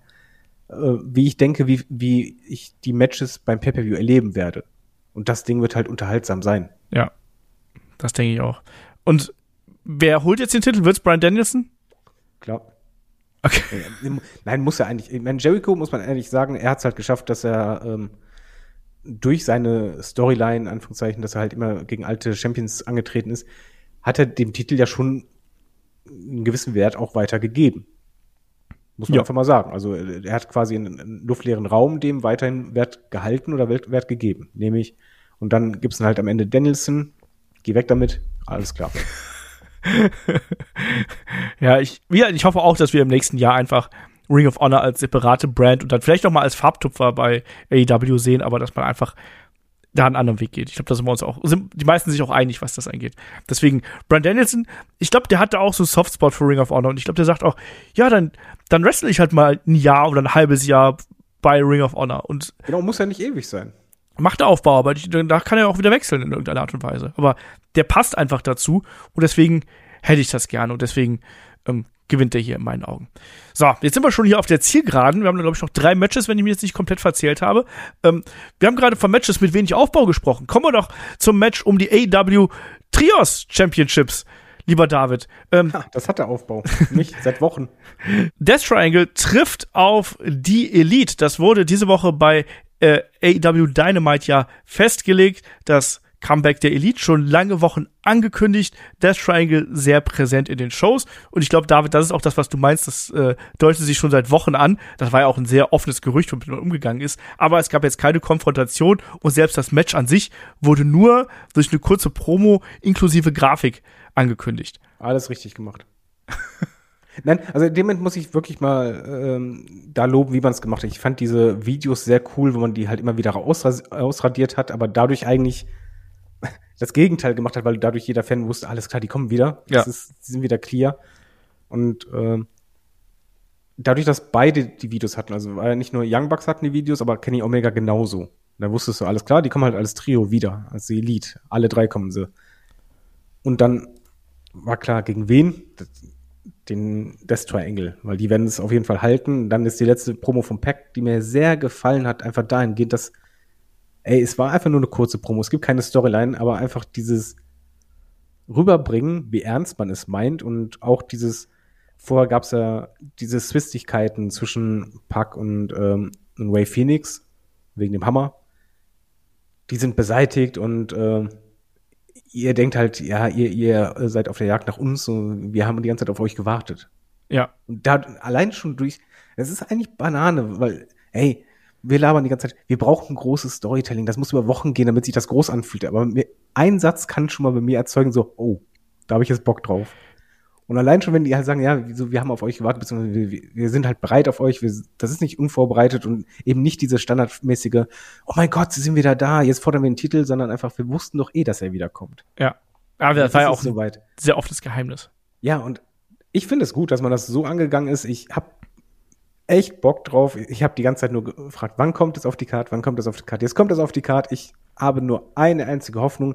äh, wie ich denke, wie, wie ich die Matches beim Pay-Per-View erleben werde. Und das Ding wird halt unterhaltsam sein. Ja, das denke ich auch. Und wer holt jetzt den Titel? Wird's Brian Danielson? Klar. Okay. Nein, muss er eigentlich. Ich meine, Jericho muss man ehrlich sagen, er hat es halt geschafft, dass er ähm, durch seine Storyline, in Anführungszeichen, dass er halt immer gegen alte Champions angetreten ist, hat er dem Titel ja schon einen gewissen Wert auch weitergegeben. Muss man Ja. einfach mal sagen. Also er hat quasi einen, einen luftleeren Raum dem weiterhin Wert gehalten oder Wert, gegeben. Nämlich, und dann gibt's dann halt am Ende Danielson, geh weg damit, alles klar. [LAUGHS] Ja, ich, ja, ich hoffe auch, dass wir im nächsten Jahr einfach Ring of Honor als separate Brand und dann vielleicht noch mal als Farbtupfer bei AEW sehen, aber dass man einfach da einen anderen Weg geht. Ich glaube, da sind wir uns auch, sind die meisten sich auch einig, was das angeht. Deswegen, Brian Danielson, ich glaube, der hatte auch so einen Softspot für Ring of Honor und ich glaube, der sagt auch, ja, dann, dann wrestle ich halt mal ein Jahr oder ein halbes Jahr bei Ring of Honor und Genau, muss ja nicht ewig sein. Macht er Aufbau, aber da kann er auch wieder wechseln in irgendeiner Art und Weise. Aber der passt einfach dazu und deswegen hätte ich das gerne und deswegen ähm, gewinnt er hier in meinen Augen. So, jetzt sind wir schon hier auf der Zielgeraden. Wir haben, glaube ich, noch drei Matches, wenn ich mich jetzt nicht komplett verzählt habe. Ähm, wir haben gerade von Matches mit wenig Aufbau gesprochen. Kommen wir doch zum Match um die AEW Trios Championships, lieber David. Ähm, Ha, das hat der Aufbau. Nicht seit Wochen. [LAUGHS] Death Triangle trifft auf die Elite. Das wurde diese Woche bei äh, AEW Dynamite ja festgelegt. Das Comeback der Elite schon lange Wochen angekündigt. Death Triangle sehr präsent in den Shows. Und ich glaube, David, das ist auch das, was du meinst. Das äh, deutet sich schon seit Wochen an. Das war ja auch ein sehr offenes Gerücht, womit man umgegangen ist. Aber es gab jetzt keine Konfrontation und selbst das Match an sich wurde nur durch eine kurze Promo inklusive Grafik angekündigt. Alles richtig gemacht. [LAUGHS] Nein, also in dem Moment muss ich wirklich mal ähm, da loben, wie man es gemacht hat. Ich fand diese Videos sehr cool, wo man die halt immer wieder ausras ausradiert hat, aber dadurch eigentlich [LAUGHS] das Gegenteil gemacht hat, weil dadurch jeder Fan wusste, alles klar, die kommen wieder. Ja. Ist, die sind wieder clear. Und ähm, dadurch, dass beide die Videos hatten, also war ja nicht nur Young Bucks hatten die Videos, aber Kenny Omega genauso. Da wusstest du, alles klar, die kommen halt als Trio wieder, als Elite. Alle drei kommen sie. Und dann war klar, gegen wen? Das- Den Death Triangle, weil die werden es auf jeden Fall halten. Dann ist die letzte Promo vom Pack, die mir sehr gefallen hat, einfach dahingehend, dass, ey, es war einfach nur eine kurze Promo. Es gibt keine Storyline, aber einfach dieses rüberbringen, wie ernst man es meint und auch dieses, vorher gab es ja diese Zwistigkeiten zwischen Pack und, ähm, und Ray Phoenix wegen dem Hammer. Die sind beseitigt und ähm, ihr denkt halt, ja, ihr, ihr seid auf der Jagd nach uns und wir haben die ganze Zeit auf euch gewartet. Ja. Und da allein schon durch, es ist eigentlich Banane, weil, ey, wir labern die ganze Zeit, wir brauchen großes Storytelling, das muss über Wochen gehen, damit sich das groß anfühlt. Aber mir, ein Satz kann schon mal bei mir erzeugen, so, oh, da habe ich jetzt Bock drauf. Und allein schon, wenn die halt sagen, ja, wieso, wir haben auf euch gewartet, beziehungsweise wir, wir- sind halt bereit auf euch, wir, das ist nicht unvorbereitet und eben nicht diese standardmäßige, oh mein Gott, sie sind wieder da, jetzt fordern wir den Titel, sondern einfach, wir wussten doch eh, dass er wiederkommt. Ja. Aber das war ja auch es ein soweit. sehr offenes Geheimnis. Ja, und ich finde es gut, dass man das so angegangen ist. Ich habe echt Bock drauf. Ich habe die ganze Zeit nur gefragt, wann kommt es auf die Karte, wann kommt es auf die Karte. Jetzt kommt es auf die Karte. Ich habe nur eine einzige Hoffnung.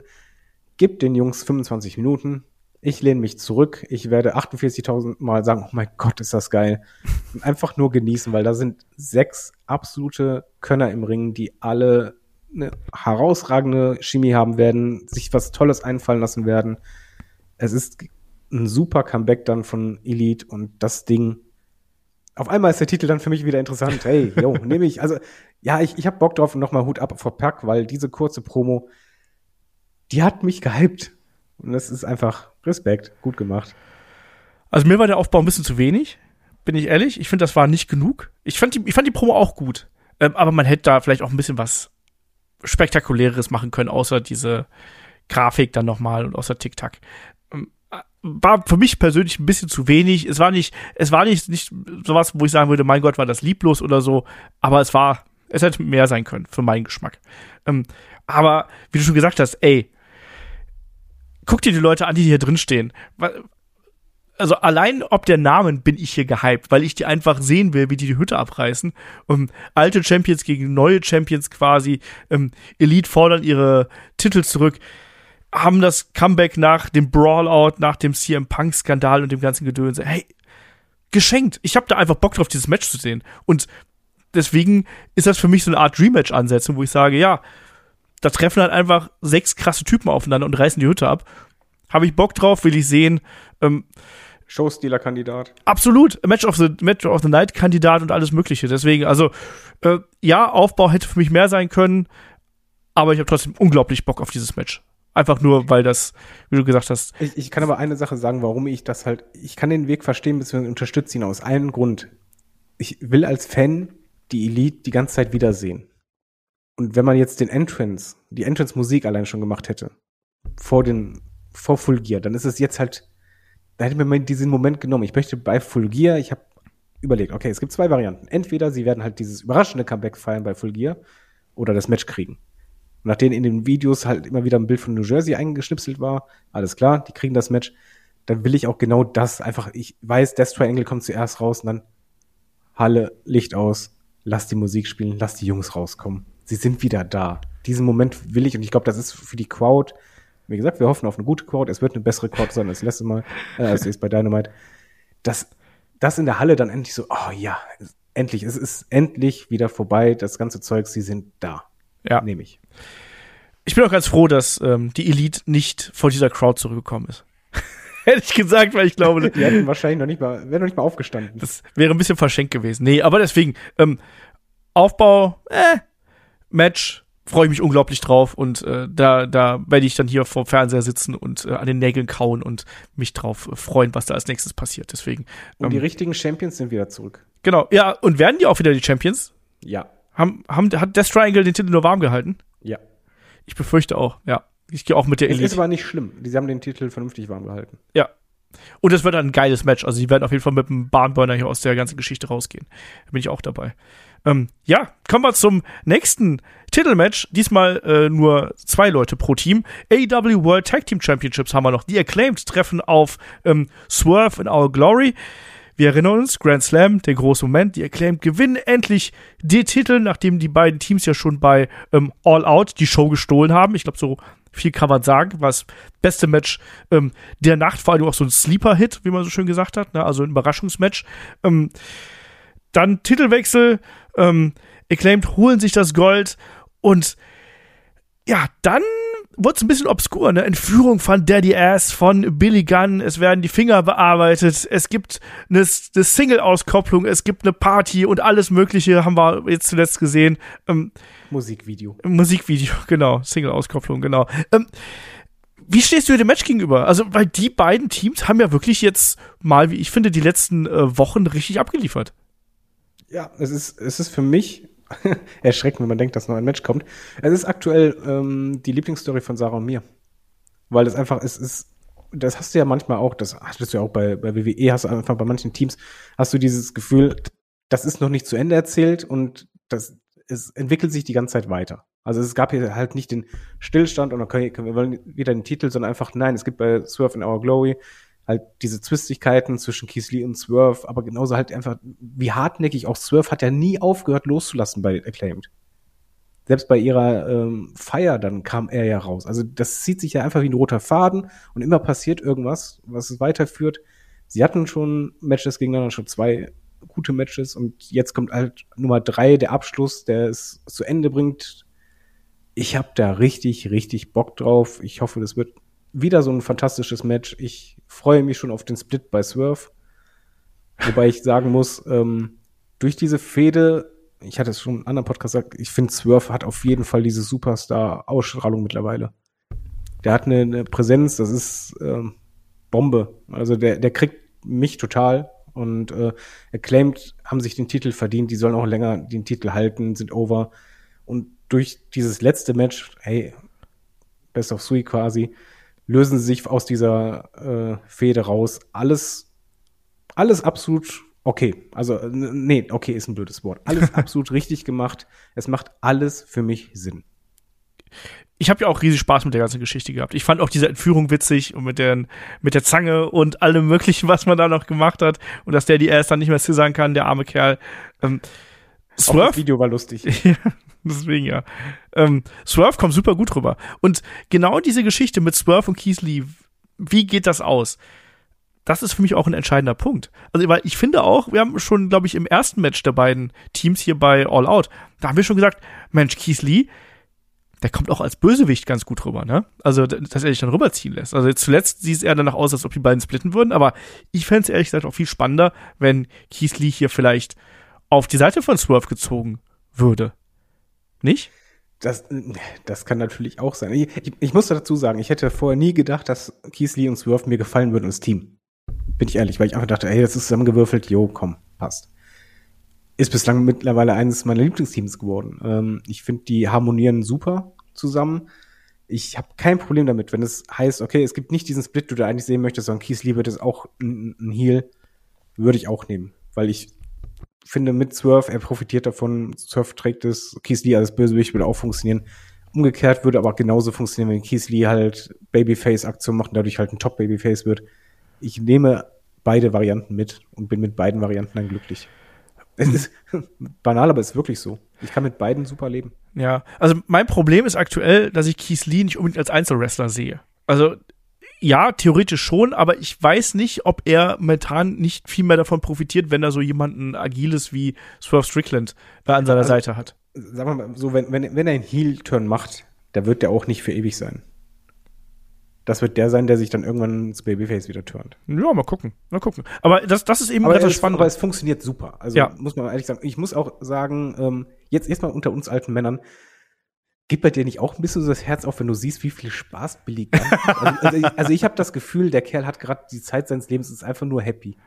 Gib den Jungs 25 Minuten. Ich lehne mich zurück. Ich werde 48.000 Mal sagen, oh mein Gott, ist das geil. Und einfach nur genießen, weil da sind sechs absolute Könner im Ring, die alle eine herausragende Chemie haben werden, sich was Tolles einfallen lassen werden. Es ist ein super Comeback dann von Elite und das Ding. Auf einmal ist der Titel dann für mich wieder interessant. Hey, yo, [LAUGHS] nehme ich. Also, ja, ich, ich habe Bock drauf und nochmal Hut ab vor Pack, weil diese kurze Promo, die hat mich gehypt. Und das ist einfach Respekt. Gut gemacht. Also mir war der Aufbau ein bisschen zu wenig, bin ich ehrlich. Ich finde, das war nicht genug. Ich fand die, ich fand die Promo auch gut. Ähm, aber man hätte da vielleicht auch ein bisschen was Spektakuläres machen können, außer diese Grafik dann nochmal und außer Tic-Tac. Ähm, war für mich persönlich ein bisschen zu wenig. Es war nicht, es war nicht, nicht sowas, wo ich sagen würde, mein Gott, war das lieblos oder so. Aber es war, es hätte mehr sein können für meinen Geschmack. Ähm, aber wie du schon gesagt hast, ey, guck dir die Leute an, die hier drin stehen. Also allein ob der Namen bin ich hier gehypt, weil ich die einfach sehen will, wie die die Hütte abreißen. Um, alte Champions gegen neue Champions quasi. Ähm, Elite fordern ihre Titel zurück, haben das Comeback nach dem Brawlout, nach dem CM Punk Skandal und dem ganzen Gedöns. Hey, geschenkt. Ich habe da einfach Bock drauf, dieses Match zu sehen. Und deswegen ist das für mich so eine Art Dream-Match-Ansetzung, wo ich sage, ja, da treffen halt einfach sechs krasse Typen aufeinander und reißen die Hütte ab. Habe ich Bock drauf, will ich sehen. Ähm, Showstealer-Kandidat. absolut. Match of the, Match of the Night-Kandidat und alles Mögliche. Deswegen, also, äh, ja, Aufbau hätte für mich mehr sein können. aber ich habe trotzdem unglaublich Bock auf dieses Match. Einfach nur, weil das, wie du gesagt hast. Ich, ich kann aber eine Sache sagen, warum ich das halt, ich kann den Weg verstehen, beziehungsweise unterstütze ihn aus einem Grund. Ich will als Fan die Elite die ganze Zeit wiedersehen. Und wenn man jetzt den Entrance, die Entrance-Musik allein schon gemacht hätte, vor den, vor Full Gear, dann ist es jetzt halt, da hätte man diesen Moment genommen. Ich möchte bei Full Gear, ich habe überlegt, okay, es gibt zwei Varianten. Entweder sie werden halt dieses überraschende Comeback feiern bei Full Gear oder das Match kriegen. Und nachdem in den Videos halt immer wieder ein Bild von New Jersey eingeschnipselt war, alles klar, die kriegen das Match, dann will ich auch genau das einfach, ich weiß, Death Triangle kommt zuerst raus und dann Halle, Licht aus, lass die Musik spielen, lass die Jungs rauskommen. Sie sind wieder da. Diesen Moment will ich und ich glaube, das ist für die Crowd, wie gesagt, wir hoffen auf eine gute Crowd, es wird eine bessere Crowd sein als das letzte Mal, äh, als es bei Dynamite, dass das in der Halle dann endlich so, oh ja, endlich, es ist endlich wieder vorbei, das ganze Zeug, sie sind da. Ja. Nehme ich. Ich bin auch ganz froh, dass ähm, die Elite nicht vor dieser Crowd zurückgekommen ist. [LAUGHS] Hätte ich gesagt, weil ich glaube, die hätten wahrscheinlich noch nicht mal, wären noch nicht mal aufgestanden. Das wäre ein bisschen verschenkt gewesen. Nee, aber deswegen, ähm, Aufbau, äh, Match, freue ich mich unglaublich drauf und äh, da, da werde ich dann hier vor dem Fernseher sitzen und äh, an den Nägeln kauen und mich drauf äh, freuen, was da als nächstes passiert. Deswegen. Und die ähm, richtigen Champions sind wieder zurück. Genau, ja, und werden die auch wieder die Champions? Ja. Haben, haben, hat Death Triangle den Titel nur warm gehalten? Ja. Ich befürchte auch, ja. Ich gehe auch mit der Elite. Es ist aber nicht schlimm. Sie haben den Titel vernünftig warm gehalten. Ja. Und es wird ein geiles Match. Also, sie werden auf jeden Fall mit einem Bahnburner hier aus der ganzen Geschichte rausgehen. Da bin ich auch dabei. Ähm, ja, kommen wir zum nächsten Titelmatch. Diesmal äh, nur zwei Leute pro Team. AEW World Tag Team Championships haben wir noch. Die Acclaimed treffen auf ähm, Swerve in Our Glory. Wir erinnern uns, Grand Slam, der große Moment, die Acclaimed gewinnen endlich die Titel, nachdem die beiden Teams ja schon bei ähm, All Out die Show gestohlen haben. Ich glaube, so viel kann man sagen. War das beste Match ähm, der Nacht, vor allem auch so ein Sleeper-Hit, wie man so schön gesagt hat, ne? also ein Überraschungsmatch. Ähm, dann Titelwechsel, ähm, Acclaimed holen sich das Gold und ja, dann wurde es ein bisschen obskur, ne? Entführung von Daddy Ass, von Billy Gunn, es werden die Finger bearbeitet, es gibt eine, eine Single-Auskopplung, es gibt eine Party und alles Mögliche haben wir jetzt zuletzt gesehen. Ähm, Musikvideo. Musikvideo, [LAUGHS] genau, Single-Auskopplung, genau. Ähm, wie stehst du dem Match gegenüber? Also, weil die beiden Teams haben ja wirklich jetzt mal, wie ich finde, die letzten äh, Wochen richtig abgeliefert. Ja, es ist, es ist für mich [LAUGHS] erschreckend, wenn man denkt, dass noch ein Match kommt. Es ist aktuell ähm, die Lieblingsstory von Sarah und mir. Weil es einfach, es ist, das hast du ja manchmal auch, das hattest du ja auch bei, bei WWE, hast du einfach bei manchen Teams, hast du dieses Gefühl, das ist noch nicht zu Ende erzählt und das, es entwickelt sich die ganze Zeit weiter. Also es gab hier halt nicht den Stillstand und okay, wir wollen wieder den Titel, sondern einfach, nein, es gibt bei Swerve in Our Glory halt diese Zwistigkeiten zwischen Lee und Swerve, aber genauso halt einfach, wie hartnäckig auch Swerve hat ja nie aufgehört loszulassen bei Acclaimed. Selbst bei ihrer ähm, Feier dann kam er ja raus. Also das zieht sich ja einfach wie ein roter Faden und immer passiert irgendwas, was es weiterführt. Sie hatten schon Matches gegeneinander, schon zwei gute Matches und jetzt kommt halt Nummer drei, der Abschluss, der es zu Ende bringt. Ich habe da richtig, richtig Bock drauf. Ich hoffe, das wird wieder so ein fantastisches Match. Ich freue mich schon auf den Split bei Swerve. Wobei ich sagen muss, ähm, durch diese Fehde, ich hatte es schon in einem anderen Podcast gesagt, ich finde, Swerve hat auf jeden Fall diese Superstar-Ausstrahlung mittlerweile. Der hat eine, eine Präsenz, das ist ähm, Bombe. Also der, der kriegt mich total und äh, claimt, haben sich den Titel verdient, die sollen auch länger den Titel halten, sind over. Und durch dieses letzte Match, hey, Best of Three quasi, lösen sie sich aus dieser äh, Fehde raus. Alles, alles absolut okay. Also, nee, okay ist ein blödes Wort. Alles [LAUGHS] absolut richtig gemacht. Es macht alles für mich Sinn. Ich habe ja auch riesig Spaß mit der ganzen Geschichte gehabt. Ich fand auch diese Entführung witzig und mit, der mit der Zange und allem möglichen, was man da noch gemacht hat. Und dass der die erst dann nicht mehr sagen kann, der arme Kerl. Ähm, Swerve? Auch das Video war lustig. [LAUGHS] Deswegen ja. Ähm, Swerve kommt super gut rüber. Und genau diese Geschichte mit Swerve und Keith Lee, wie geht das aus? Das ist für mich auch ein entscheidender Punkt. Also, weil ich finde auch, wir haben schon, glaube ich, im ersten Match der beiden Teams hier bei All Out, da haben wir schon gesagt, Mensch, Keith Lee, der kommt auch als Bösewicht ganz gut rüber, ne? Also, dass er sich dann rüberziehen lässt. Also, zuletzt sieht es eher danach aus, als ob die beiden splitten würden, aber ich fände es ehrlich gesagt auch viel spannender, wenn Keith Lee hier vielleicht auf die Seite von Swerve gezogen würde. Nicht? Das, das kann natürlich auch sein. Ich, ich, ich muss dazu sagen, ich hätte vorher nie gedacht, dass Keith Lee und Swerve mir gefallen würden als Team. Bin ich ehrlich, weil ich einfach dachte, hey, das ist zusammengewürfelt, jo, komm, passt. Ist bislang mittlerweile eines meiner Lieblingsteams geworden. Ähm, ich finde, die harmonieren super zusammen. Ich habe kein Problem damit, wenn es heißt, okay, es gibt nicht diesen Split, du da eigentlich sehen möchtest, sondern Keith Lee wird es auch ein, ein Heal, würde ich auch nehmen. Weil ich finde, mit Swerve, er profitiert davon, Swerve trägt es, Keith Lee als Bösewicht würde auch funktionieren. Umgekehrt würde aber genauso funktionieren, wenn Keith Lee halt Babyface-Aktion macht und dadurch halt ein Top-Babyface wird. Ich nehme beide Varianten mit und bin mit beiden Varianten dann glücklich. Es ist [LAUGHS] banal, aber es ist wirklich so. Ich kann mit beiden super leben. Ja, also mein Problem ist aktuell, dass ich Keith Lee nicht unbedingt als Einzelwrestler sehe. Also ja, theoretisch schon, aber ich weiß nicht, ob er momentan nicht viel mehr davon profitiert, wenn er so jemanden Agiles wie Swerve Strickland äh, an seiner Also, Seite hat. Sagen wir mal so, wenn, wenn, wenn er einen Heel-Turn macht, da wird der auch nicht für ewig sein. Das wird der sein, der sich dann irgendwann ins Babyface wieder turnt. Ja, mal gucken, mal gucken. Aber das, das ist eben Aber, das es, Spannende. aber es funktioniert super. Also Ja. muss man ehrlich sagen. Ich muss auch sagen, ähm, jetzt, jetzt mal unter uns alten Männern, geht bei dir nicht auch ein bisschen so das Herz auf, wenn du siehst, wie viel Spaß Billy kann? also, also ich, also ich habe das Gefühl, der Kerl hat gerade die Zeit seines Lebens, ist einfach nur happy.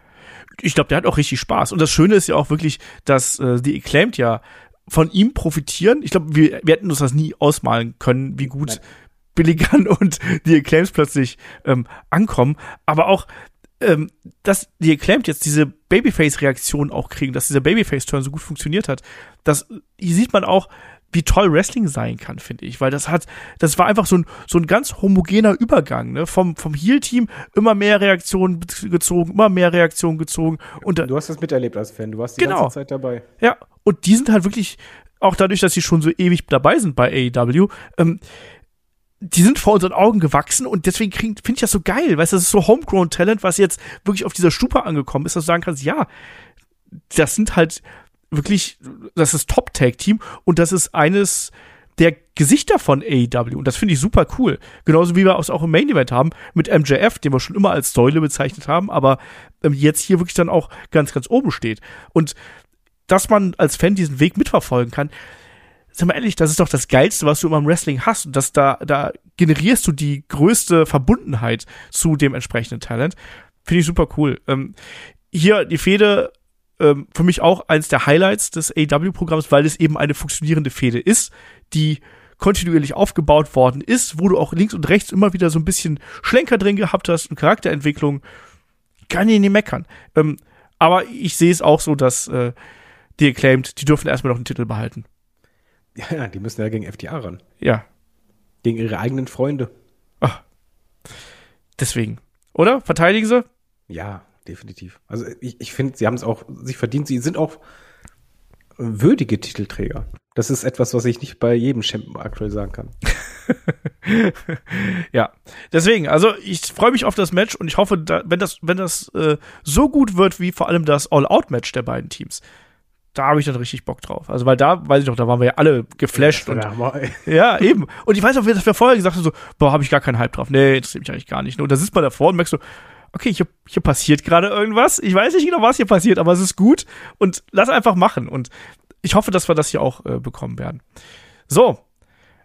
ich glaube, der hat auch richtig Spaß. Und das Schöne ist ja auch wirklich, dass äh, die Acclaimed ja von ihm profitieren. Ich glaube, wir, wir hätten uns das nie ausmalen können, wie gut Nein. Billy Gunn [LAUGHS] und die Acclaims plötzlich ähm, ankommen. Aber auch, ähm, dass die Acclaimed jetzt diese Babyface-Reaktion auch kriegen, dass dieser Babyface-Turn so gut funktioniert hat, das hier sieht man auch, wie toll Wrestling sein kann, finde ich, weil das hat, das war einfach so ein, so ein ganz homogener Übergang, ne, vom, vom Heel-Team immer mehr Reaktionen gezogen, immer mehr Reaktionen gezogen und Du hast das miterlebt als Fan, du warst die Genau. ganze Zeit dabei. ja, und die sind halt wirklich, auch dadurch, dass sie schon so ewig dabei sind bei AEW, ähm, die sind vor unseren Augen gewachsen und deswegen finde ich das so geil, weißt du, das ist so Homegrown Talent, was jetzt wirklich auf dieser Stufe angekommen ist, dass du sagen kannst, ja, das sind halt wirklich, das ist Top-Tag-Team und das ist eines der Gesichter von AEW und das finde ich super cool. Genauso wie wir es auch im Main Event haben mit MJF, den wir schon immer als Säule bezeichnet haben, aber ähm, jetzt hier wirklich dann auch ganz, ganz oben steht. Und dass man als Fan diesen Weg mitverfolgen kann, sag mal ehrlich, das ist doch das Geilste, was du immer im Wrestling hast. Und das da, da generierst du die größte Verbundenheit zu dem entsprechenden Talent. Finde ich super cool. Ähm, hier die Fehde, ähm, für mich auch eins der Highlights des AW-Programms, weil es eben eine funktionierende Fehde ist, die kontinuierlich aufgebaut worden ist, wo du auch links und rechts immer wieder so ein bisschen Schlenker drin gehabt hast und Charakterentwicklung. Kann ich nicht meckern. Ähm, aber ich sehe es auch so, dass äh, die Acclaimed, die dürfen erstmal noch einen Titel behalten. Ja, die müssen ja gegen FTA ran. Ja, Gegen ihre eigenen Freunde. deswegen. Oder? Verteidigen sie? Ja, definitiv. Also ich, ich finde, sie haben es auch sich verdient. Sie sind auch würdige Titelträger. Das ist etwas, was ich nicht bei jedem Champion aktuell sagen kann. [LAUGHS] ja, deswegen, also ich freue mich auf das Match und ich hoffe, da, wenn das, wenn das äh, so gut wird wie vor allem das All-Out-Match der beiden Teams, da habe ich dann richtig Bock drauf. Also, weil da, weiß ich noch, da waren wir ja alle geflasht und [LAUGHS] ja, eben. Und ich weiß auch, dass wir vorher gesagt haben, so, boah, habe ich gar keinen Hype drauf. Nee, interessiert mich eigentlich gar nicht. Und da sitzt man davor und merkst so, okay, hier, hier passiert gerade irgendwas. Ich weiß nicht genau, was hier passiert, aber es ist gut und lass einfach machen. Und ich hoffe, dass wir das hier auch äh, bekommen werden. So,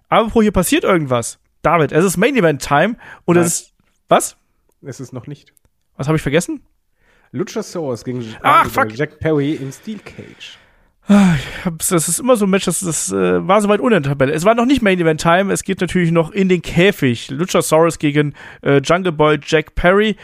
apropos, hier passiert irgendwas. David, es ist Main Event Time und Nein. es ist, was? Es ist noch nicht. Was habe ich vergessen? Luchasaurus gegen Ach, äh, fuck. Jack Perry im Steel Cage. hab's- das ist immer so ein Match, das, das äh, war soweit ohne Tabelle. Es war noch nicht Main Event Time, es geht natürlich noch in den Käfig. Luchasaurus gegen äh, Jungle Boy Jack Perry.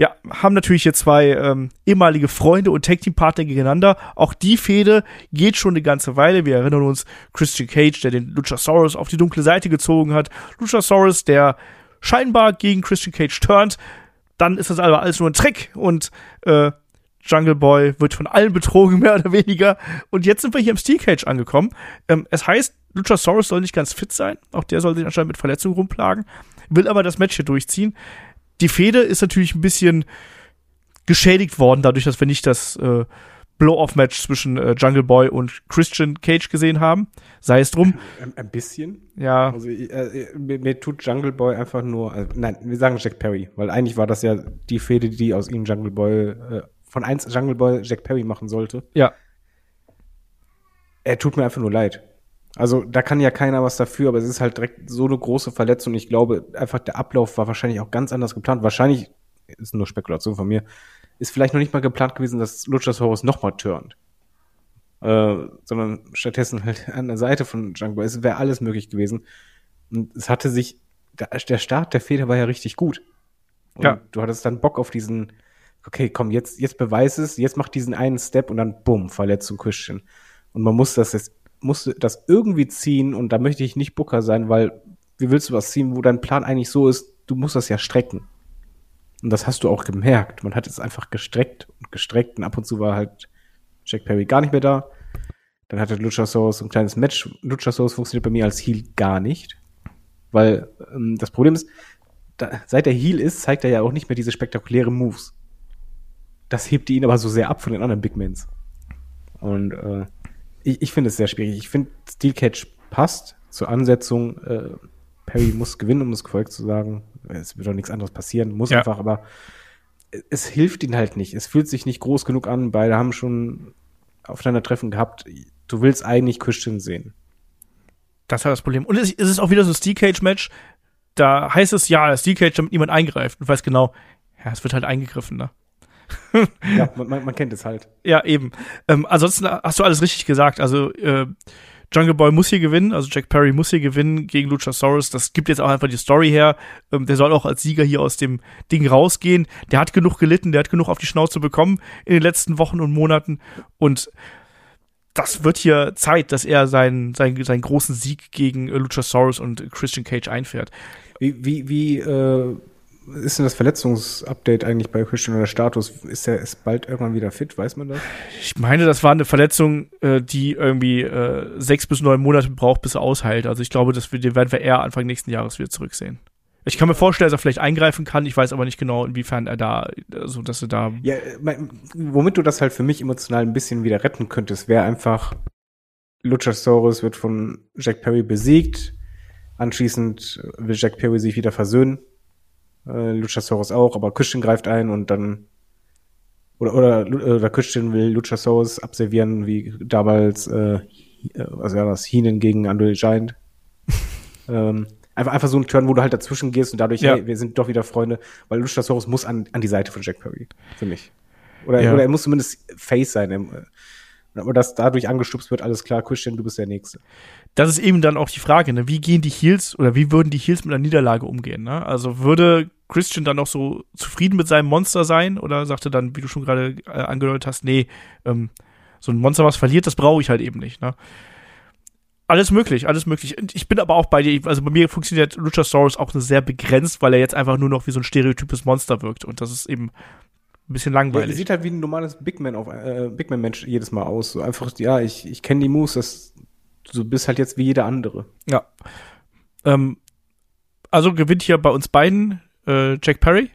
Wir haben natürlich hier zwei ähm, ehemalige Freunde und Tag Team Partner gegeneinander. Auch die Fehde geht schon eine ganze Weile. Wir erinnern uns Christian Cage, der den Luchasaurus auf die dunkle Seite gezogen hat. Luchasaurus, der scheinbar gegen Christian Cage turnt. Dann ist das aber alles nur ein Trick und äh, Jungle Boy wird von allen betrogen, [LAUGHS] mehr oder weniger. Und jetzt sind wir hier im Steel Cage angekommen. Ähm, es heißt, Luchasaurus soll nicht ganz fit sein. Auch der soll sich anscheinend mit Verletzungen rumplagen. Will aber das Match hier durchziehen. Die Fehde ist natürlich ein bisschen geschädigt worden, dadurch, dass wir nicht das äh, Blow-Off-Match zwischen äh, Jungle Boy und Christian Cage gesehen haben. Sei es drum. Ein, ein bisschen. Ja, Also äh, äh, mir, mir tut Jungle Boy einfach nur, also, nein, wir sagen Jack Perry, weil eigentlich war das ja die Fehde, die aus ihm Jungle Boy, äh, von eins Jungle Boy Jack Perry machen sollte. ja, Er tut mir einfach nur leid. Also da kann ja keiner was dafür, aber es ist halt direkt so eine große Verletzung. Ich glaube, einfach der Ablauf war wahrscheinlich auch ganz anders geplant. Wahrscheinlich, ist nur Spekulation von mir, ist vielleicht noch nicht mal geplant gewesen, dass Luchasaurus nochmal turnt. Äh, sondern stattdessen halt [LAUGHS] an der Seite von Jungle. Es wäre alles möglich gewesen. Und es hatte sich, der Start der Feder war ja richtig gut. Und ja. du hattest dann Bock auf diesen, okay, komm, jetzt, jetzt beweis es, jetzt mach diesen einen Step und dann bumm, Verletzung Christian. Und man muss das jetzt, muss das irgendwie ziehen und da möchte ich nicht Booker sein, weil wie willst du was ziehen, wo dein Plan eigentlich so ist, du musst das ja strecken. Und das hast du auch gemerkt. Man hat es einfach gestreckt und gestreckt und ab und zu war halt Jack Perry gar nicht mehr da. Dann hatte Luchasaurus ein kleines Match. Luchasaurus funktioniert bei mir als Heal gar nicht. Weil ähm, das Problem ist, da, seit er Heal ist, zeigt er ja auch nicht mehr diese spektakulären Moves. Das hebt ihn aber so sehr ab von den anderen Big Mans. Und äh, ich, ich finde es sehr schwierig. Ich finde, Steel Catch passt zur Ansetzung. Äh, Perry muss gewinnen, um es korrekt zu sagen. Es wird doch nichts anderes passieren, muss ja. einfach, aber es hilft ihnen halt nicht. Es fühlt sich nicht groß genug an. Beide haben schon aufeinander Treffen gehabt. Du willst eigentlich Christian sehen. Das war das Problem. Und es ist auch wieder so ein Steel Cage Match. Da heißt es ja, Steel Cage, damit niemand eingreift. Und weiß genau, ja, es wird halt eingegriffen, ne? [LAUGHS] ja, [LAUGHS] man, man, kennt es halt. Ja, eben. Ähm, ansonsten hast du alles richtig gesagt. Also, äh, Jungle Boy muss hier gewinnen, also Jack Perry muss hier gewinnen gegen Luchasaurus. Das gibt jetzt auch einfach die Story her. Ähm, der soll auch als Sieger hier aus dem Ding rausgehen. Der hat genug gelitten, der hat genug auf die Schnauze bekommen in den letzten Wochen und Monaten. Und das wird hier Zeit, dass er seinen, seinen, seinen großen Sieg gegen Luchasaurus und Christian Cage einfährt. Wie, wie, wie äh, ist denn das Verletzungsupdate eigentlich bei Christian oder Status? Ist er ist bald irgendwann wieder fit? Weiß man das? Ich meine, das war eine Verletzung, äh, die irgendwie äh, sechs bis neun Monate braucht, bis er ausheilt. Also ich glaube, das werden wir eher Anfang nächsten Jahres wieder zurücksehen. Ich kann mir vorstellen, dass er vielleicht eingreifen kann. Ich weiß aber nicht genau, inwiefern er da, also dass er da. Ja, womit du das halt für mich emotional ein bisschen wieder retten könntest, wäre einfach Luchasaurus wird von Jack Perry besiegt. Anschließend will Jack Perry sich wieder versöhnen äh, Luchasaurus auch, aber Christian greift ein und dann oder oder, oder Christian will Luchasaurus abservieren, wie damals äh, was war das, Heenan gegen Andre Giant. [LAUGHS] ähm, einfach, einfach so ein Turn, wo du halt dazwischen gehst und dadurch, ja. hey, wir sind doch wieder Freunde, weil Luchasaurus muss an, an die Seite von Jack Perry, für mich. Oder, ja. oder er muss zumindest Face sein. Aber dass dadurch angestupst wird, alles klar, Christian, du bist der Nächste das ist eben dann auch die Frage, ne? wie gehen die Heels oder wie würden die Heels mit einer Niederlage umgehen? Ne? Also würde Christian dann noch so zufrieden mit seinem Monster sein oder sagte dann, wie du schon gerade äh, angedeutet hast, nee, ähm, so ein Monster, was verliert, das brauche ich halt eben nicht. Ne? Alles möglich, alles möglich. Ich bin aber auch bei dir, also bei mir funktioniert Luchasaurus auch sehr begrenzt, weil er jetzt einfach nur noch wie so ein stereotypes Monster wirkt und das ist eben ein bisschen langweilig. Ja, sieht halt wie ein normales Big Man auf äh, Big Man Mensch jedes Mal aus. So einfach, ja, ich, ich kenne die Moves, das du bist halt jetzt wie jeder andere. Ja. Ähm, also gewinnt hier bei uns beiden äh, Jack Perry.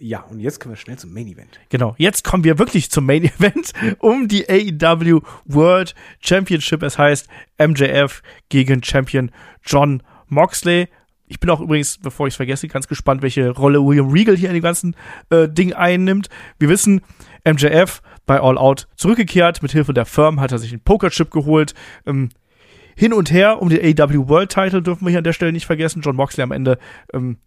Ja, und jetzt kommen wir schnell zum Main Event. Genau, jetzt kommen wir wirklich zum Main Event [LAUGHS] um die AEW World Championship. Es heißt MJF gegen Champion John Moxley. Ich bin auch übrigens, bevor ich es vergesse, ganz gespannt, welche Rolle William Regal hier in dem ganzen äh, Ding einnimmt. Wir wissen, MJF bei All Out zurückgekehrt. Mit Hilfe der Firm hat er sich einen Pokerchip geholt. Ähm, hin und her um den AW World Title dürfen wir hier an der Stelle nicht vergessen. John Moxley am Ende ähm,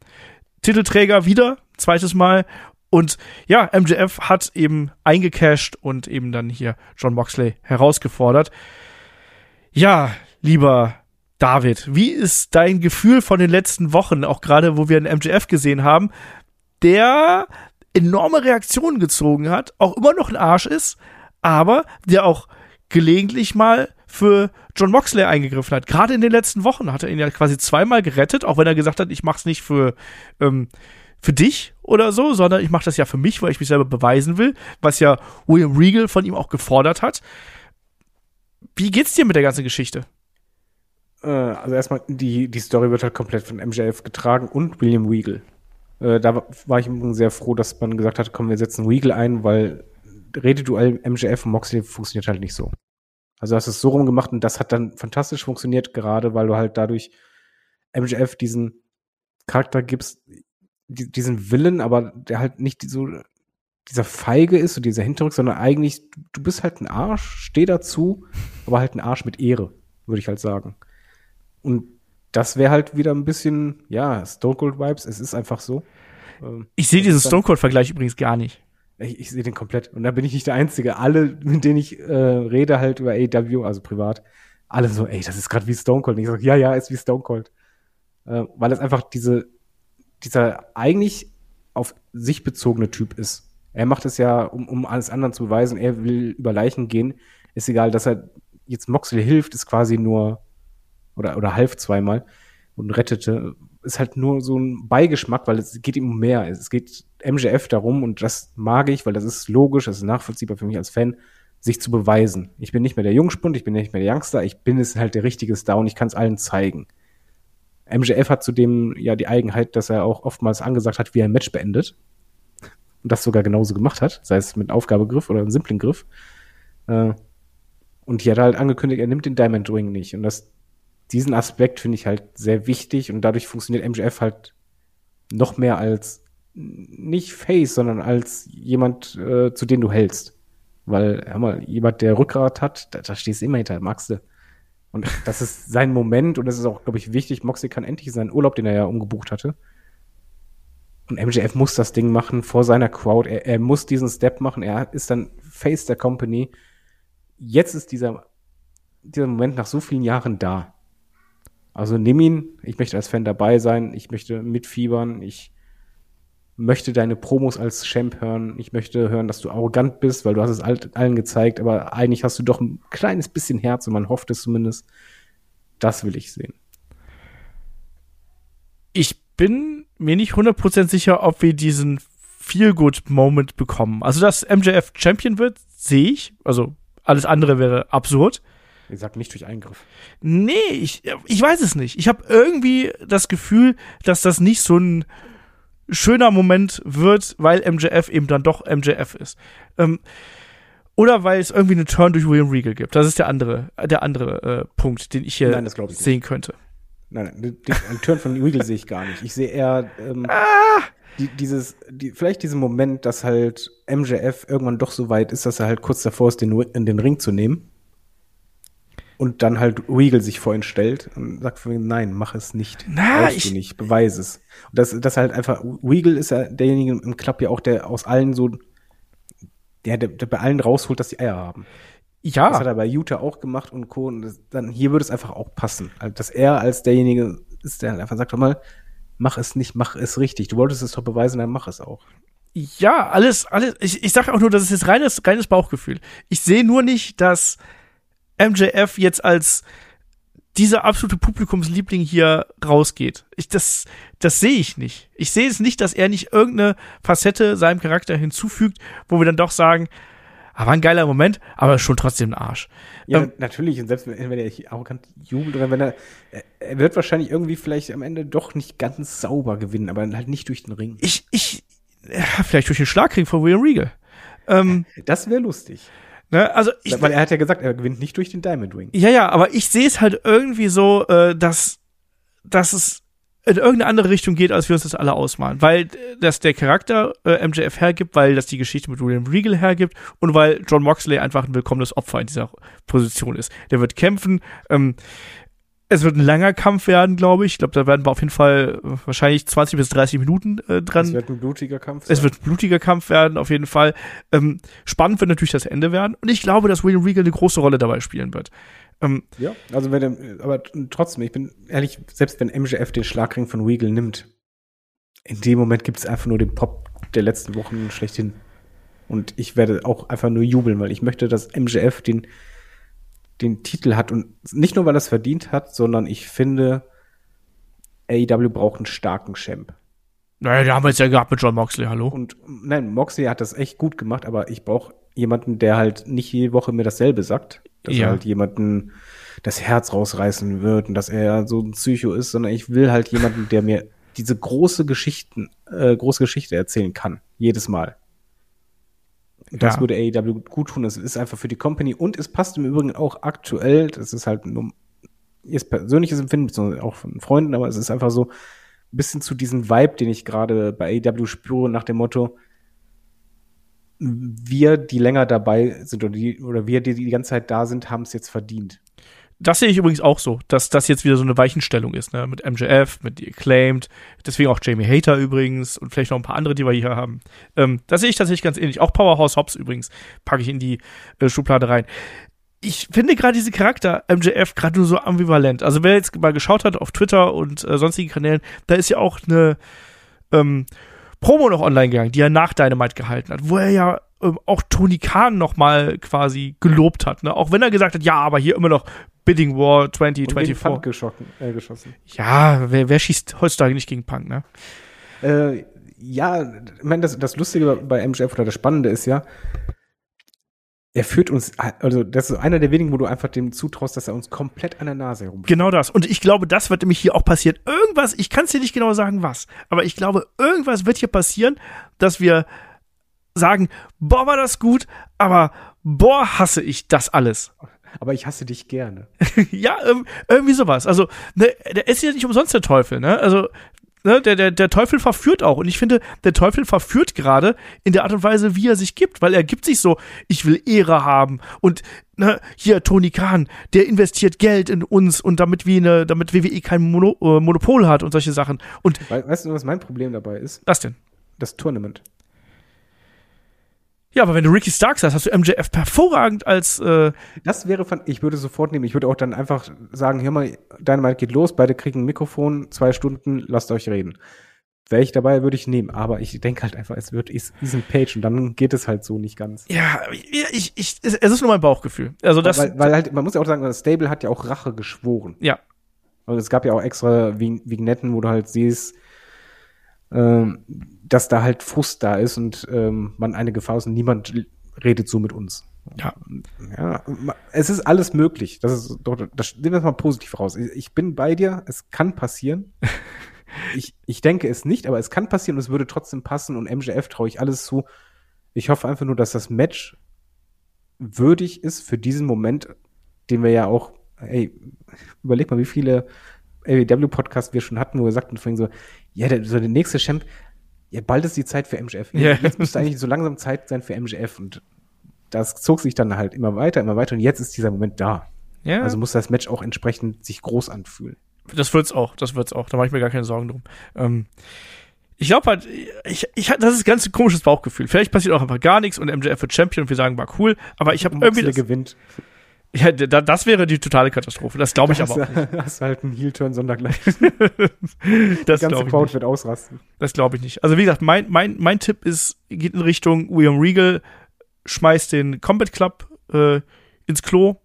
Titelträger wieder, zweites Mal. Und ja, MJF hat eben eingecashed und eben dann hier John Moxley herausgefordert. Ja, lieber David, wie ist dein Gefühl von den letzten Wochen, auch gerade wo wir einen MJF gesehen haben, der enorme Reaktionen gezogen hat, auch immer noch ein Arsch ist, aber der auch gelegentlich mal für John Moxley eingegriffen hat. Gerade in den letzten Wochen hat er ihn ja quasi zweimal gerettet, auch wenn er gesagt hat, ich mach's nicht für, ähm, für dich oder so, sondern ich mach das ja für mich, weil ich mich selber beweisen will, was ja William Regal von ihm auch gefordert hat. Wie geht's dir mit der ganzen Geschichte? Äh, also erstmal, die, die Story wird halt komplett von MJF getragen und William Regal. Äh, da war ich sehr froh, dass man gesagt hat, komm, wir setzen Regal ein, weil Rededuell MJF und Moxley funktioniert halt nicht so. Also hast es so rumgemacht und das hat dann fantastisch funktioniert, gerade weil du halt dadurch MJF diesen Charakter gibst, diesen Willen, aber der halt nicht so dieser Feige ist, so dieser Hinterrück, sondern eigentlich, du bist halt ein Arsch, steh dazu, aber halt ein Arsch mit Ehre. würde ich halt sagen. Und das wäre halt wieder ein bisschen, ja, Stone Cold Vibes. Es ist einfach so. Ähm, ich sehe diesen Stone Cold Vergleich übrigens gar nicht. Ich, ich sehe den komplett. Und da bin ich nicht der Einzige. Alle, mit denen ich äh, rede, halt über AW, also privat, alle so, ey, das ist gerade wie Stone Cold. Und ich sage, ja, ja, ist wie Stone Cold. Äh, weil es einfach diese, dieser eigentlich auf sich bezogene Typ ist. Er macht es ja, um, um alles anderen zu beweisen. Er will über Leichen gehen. Ist egal, dass er jetzt Moxley hilft, ist quasi nur oder, oder half zweimal und rettete, ist halt nur so ein Beigeschmack, weil es geht ihm um mehr. Es geht MJF darum und das mag ich, weil das ist logisch, das ist nachvollziehbar für mich als Fan, sich zu beweisen. Ich bin nicht mehr der Jungspund, ich bin nicht mehr der Youngster, ich bin es halt der richtige Star und ich kann es allen zeigen. MJF hat zudem ja die Eigenheit, dass er auch oftmals angesagt hat, wie er ein Match beendet. Und das sogar genauso gemacht hat, sei es mit Aufgabegriff oder einem simplen Griff. Äh, und hier hat er halt angekündigt, er nimmt den Diamond Ring nicht. Und das diesen Aspekt finde ich halt sehr wichtig und dadurch funktioniert MJF halt noch mehr als nicht Face, sondern als jemand, äh, zu dem du hältst. Weil, hör mal, jemand, der Rückgrat hat, da, da stehst du immer hinter, magst du. Und das ist sein Moment und das ist auch, glaube ich, wichtig. Moxley kann endlich seinen Urlaub, den er ja umgebucht hatte. Und MJF muss das Ding machen vor seiner Crowd. Er, er muss diesen Step machen. Er ist dann Face der Company. Jetzt ist dieser, dieser Moment nach so vielen Jahren da. Also nimm ihn, ich möchte als Fan dabei sein, ich möchte mitfiebern, ich möchte deine Promos als Champ hören, ich möchte hören, dass du arrogant bist, weil du hast es allen gezeigt, aber eigentlich hast du doch ein kleines bisschen Herz und man hofft es zumindest. Das will ich sehen. Ich bin mir nicht 100% sicher, ob wir diesen Feel-Good-Moment bekommen. Also, dass MJF Champion wird, sehe ich. Also, alles andere wäre absurd. Ich sag nicht durch Eingriff. Nee, ich, ich weiß es nicht. Ich habe irgendwie das Gefühl, dass das nicht so ein schöner Moment wird, weil MJF eben dann doch MJF ist. Ähm, oder weil es irgendwie einen Turn durch William Regal gibt. Das ist der andere, der andere äh, Punkt, den ich hier Nein, ich sehen nicht. könnte. Nein, nein, einen Turn von Regal sehe ich gar nicht. Ich sehe eher ähm, ah! die, dieses, die, vielleicht diesen Moment, dass halt MJF irgendwann doch so weit ist, dass er halt kurz davor ist, den, in den Ring zu nehmen und dann halt Regal sich vor ihn stellt und sagt von ihm, nein, mach es nicht. Na, Brauchst ich du nicht, beweise es. Und das, das halt einfach, Regal ist ja derjenige im Club ja auch, der aus allen so, der, der, der bei allen rausholt, dass die Eier haben. Ja. Das hat er bei Utah auch gemacht und Co. Und das, dann hier würde es einfach auch passen. Also, dass er als derjenige ist, der halt einfach sagt, mal, mach es nicht, mach es richtig. Du wolltest es doch beweisen, dann mach es auch. Ja, alles, alles. Ich, ich sage auch nur, das ist jetzt reines, reines Bauchgefühl. Ich sehe nur nicht, dass MJF jetzt als dieser absolute Publikumsliebling hier rausgeht. Ich, das, das sehe ich nicht. Ich sehe es nicht, dass er nicht irgendeine Facette seinem Charakter hinzufügt, wo wir dann doch sagen, ah, war ein geiler Moment, aber schon trotzdem ein Arsch. Ja, ähm, natürlich. Und selbst wenn, wenn er arrogant jubelt oder wenn er, er wird wahrscheinlich irgendwie vielleicht am Ende doch nicht ganz sauber gewinnen, aber halt nicht durch den Ring. Ich, ich, ja, vielleicht durch den Schlagring von William Regal. Ähm, das wäre lustig. Ne? Also ich, Weil er hat ja gesagt, er gewinnt nicht durch den Diamond Ring. Ja, ja, aber ich sehe es halt irgendwie so, äh, dass, dass es in irgendeine andere Richtung geht, als wir uns das alle ausmalen. Weil das der Charakter äh, MJF hergibt, weil das die Geschichte mit William Regal hergibt und weil John Moxley einfach ein willkommenes Opfer in dieser Position ist. Der wird kämpfen. Ähm, es wird ein langer Kampf werden, glaube ich. Ich glaube, da werden wir auf jeden Fall äh, wahrscheinlich 20 bis 30 Minuten äh, dran. Es wird ein blutiger Kampf. Sein. Es wird ein blutiger Kampf werden, auf jeden Fall. Ähm, spannend wird natürlich das Ende werden. Und ich glaube, dass William Regal eine große Rolle dabei spielen wird. Ähm, ja, also wenn er, aber trotzdem, ich bin ehrlich, selbst wenn MJF den Schlagring von Regal nimmt, in dem Moment gibt es einfach nur den Pop der letzten Wochen schlechthin. Und ich werde auch einfach nur jubeln, weil ich möchte, dass MJF den den Titel hat und nicht nur, weil er es verdient hat, sondern ich finde, AEW braucht einen starken Champ. Naja, den haben wir jetzt ja gehabt mit John Moxley, hallo. Und nein, Moxley hat das echt gut gemacht, aber ich brauche jemanden, der halt nicht jede Woche mir dasselbe sagt. Dass ja. er halt jemanden das Herz rausreißen wird und dass er so ein Psycho ist, sondern ich will halt jemanden, der mir diese große Geschichten, äh, große Geschichte erzählen kann. Jedes Mal. Das ja. würde AEW gut tun. Es ist einfach für die Company und es passt im Übrigen auch aktuell. Das ist halt nur ihr persönliches Empfinden, auch von Freunden, aber es ist einfach so ein bisschen zu diesem Vibe, den ich gerade bei AEW spüre, nach dem Motto, wir, die länger dabei sind oder, die, oder wir, die die ganze Zeit da sind, haben es jetzt verdient. Das sehe ich übrigens auch so, dass das jetzt wieder so eine Weichenstellung ist, ne? Mit MJF, mit The Acclaimed, deswegen auch Jamie Hater übrigens und vielleicht noch ein paar andere, die wir hier haben. Ähm, das sehe ich tatsächlich ganz ähnlich. Auch Powerhouse Hobbs übrigens packe ich in die äh, Schublade rein. Ich finde gerade diese Charakter MJF gerade nur so ambivalent. Also wer jetzt mal geschaut hat auf Twitter und äh, sonstigen Kanälen, da ist ja auch eine ähm, Promo noch online gegangen, die er nach Dynamite gehalten hat, wo er ja ähm, auch Tony Khan noch mal quasi gelobt hat, ne? Auch wenn er gesagt hat, ja, aber hier immer noch Bidding War 2024. Punk geschossen, äh, geschossen. Ja, wer, wer schießt heutzutage nicht gegen Punk, ne? Äh, ja, ich meine, das, das Lustige bei MJF oder das Spannende ist ja, er führt uns, also das ist einer der wenigen, wo du einfach dem zutraust, dass er uns komplett an der Nase herum. Genau das. Und ich glaube, das wird nämlich hier auch passieren. Irgendwas, ich kann es dir nicht genau sagen, was, aber ich glaube, irgendwas wird hier passieren, dass wir sagen, boah, war das gut, aber boah, hasse ich das alles. Aber ich hasse dich gerne. [LAUGHS] ja, irgendwie sowas. Also, ne, der ist ja nicht umsonst der Teufel, ne? Also, ne, der, der, der Teufel verführt auch. Und ich finde, der Teufel verführt gerade in der Art und Weise, wie er sich gibt, weil er gibt sich so, ich will Ehre haben. Und ne, hier, Tony Khan, der investiert Geld in uns und damit wie eine, damit WWE kein Mono, äh, Monopol hat und solche Sachen. Und weißt du, was mein Problem dabei ist? Was denn? Das Tournament. Ja, aber wenn du Ricky Starks hast, hast du MJF hervorragend als. Äh das wäre von. Ich würde sofort nehmen. Ich würde auch dann einfach sagen: Hör mal, Dynamite geht los, beide kriegen ein Mikrofon, zwei Stunden, lasst euch reden. Wäre ich dabei, würde ich nehmen. Aber ich denke halt einfach, es wird Ethan Page und dann geht es halt so nicht ganz. Ja, ich, ich, es ist nur mein Bauchgefühl. Also das. Weil, weil halt, man muss ja auch sagen, das Stable hat ja auch Rache geschworen. Ja. Also es gab ja auch extra Vignetten, wo du halt siehst, ähm, dass da halt Frust da ist und ähm, man eine Gefahr ist und niemand redet so mit uns. Ja. ja. Es ist alles möglich. Das ist doch, das nehmen wir mal positiv raus. Ich bin bei dir, es kann passieren. [LAUGHS] ich, ich denke es nicht, aber es kann passieren und es würde trotzdem passen und MJF traue ich alles zu. Ich hoffe einfach nur, dass das Match würdig ist für diesen Moment, den wir ja auch, ey, überleg mal, wie viele AEW-Podcasts wir schon hatten, wo wir sagten vorhin so, ja, der, so der nächste Champ, ja, bald ist die Zeit für MJF. Ja. Jetzt müsste eigentlich so langsam Zeit sein für MJF und das zog sich dann halt immer weiter, immer weiter und jetzt ist dieser Moment da. Ja. Also muss das Match auch entsprechend sich groß anfühlen. Das wird's auch, das wird's auch. Da mache ich mir gar keine Sorgen drum. Ähm, ich glaube halt, ich, ich, das ist ein ganz komisches Bauchgefühl. Vielleicht passiert auch einfach gar nichts und MJF wird Champion und wir sagen, war cool. Aber ich habe irgendwie das, gewinnt. Ja, da, das wäre die totale Katastrophe. Das glaube ich aber auch nicht. [LAUGHS] Hast du halt einen Heel-Turn sondergleich. [LAUGHS] das die ganze Crowd wird ausrasten. Das glaube ich nicht. Also wie gesagt, mein, mein, mein Tipp ist, geht in Richtung William Regal, schmeißt den Combat Club äh, ins Klo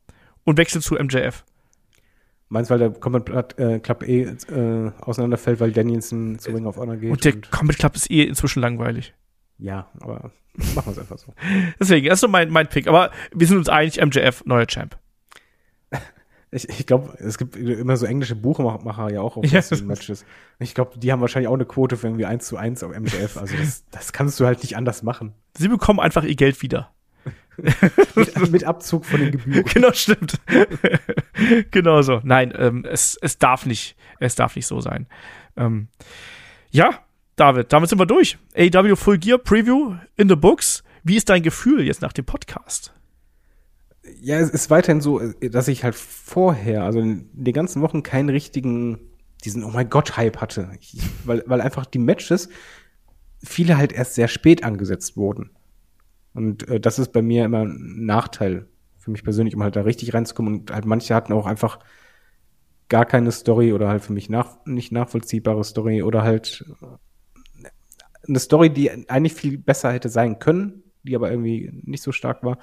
und wechselt zu MJF. Meinst du, weil der Combat äh, Club eh äh, auseinanderfällt, weil Danielson zu Ring of Honor geht? Und der und Combat Club ist eh inzwischen langweilig. Ja, aber [LAUGHS] machen wir es einfach so. Deswegen, das ist so mein, mein Pick. Aber wir sind uns einig, MJF, neuer Champ. Ich, ich glaube, es gibt immer so englische Buchmacher ja auch auf [LAUGHS] ja. Matches. Ich glaube, die haben wahrscheinlich auch eine Quote für irgendwie 1 zu 1 auf MJF. Also das, das kannst du halt nicht anders machen. Sie bekommen einfach ihr Geld wieder. mit, [LAUGHS] mit, Abzug von den Gebühren. Genau, stimmt. genau so. Nein, ähm, es, es darf nicht, es darf nicht so sein. Ähm, ja, David, damit sind wir durch. AW Full Gear Preview in the books. Wie ist dein Gefühl jetzt nach dem Podcast? Ja, es ist weiterhin so, dass ich halt vorher, also in den ganzen Wochen keinen richtigen, diesen Oh mein Gott Hype hatte. Ich, weil, weil einfach die Matches viele halt erst sehr spät angesetzt wurden. Und äh, das ist bei mir immer ein Nachteil für mich persönlich, um halt da richtig reinzukommen. Und halt manche hatten auch einfach gar keine Story oder halt für mich nach, nicht nachvollziehbare Story oder halt eine Story, die eigentlich viel besser hätte sein können, die aber irgendwie nicht so stark war.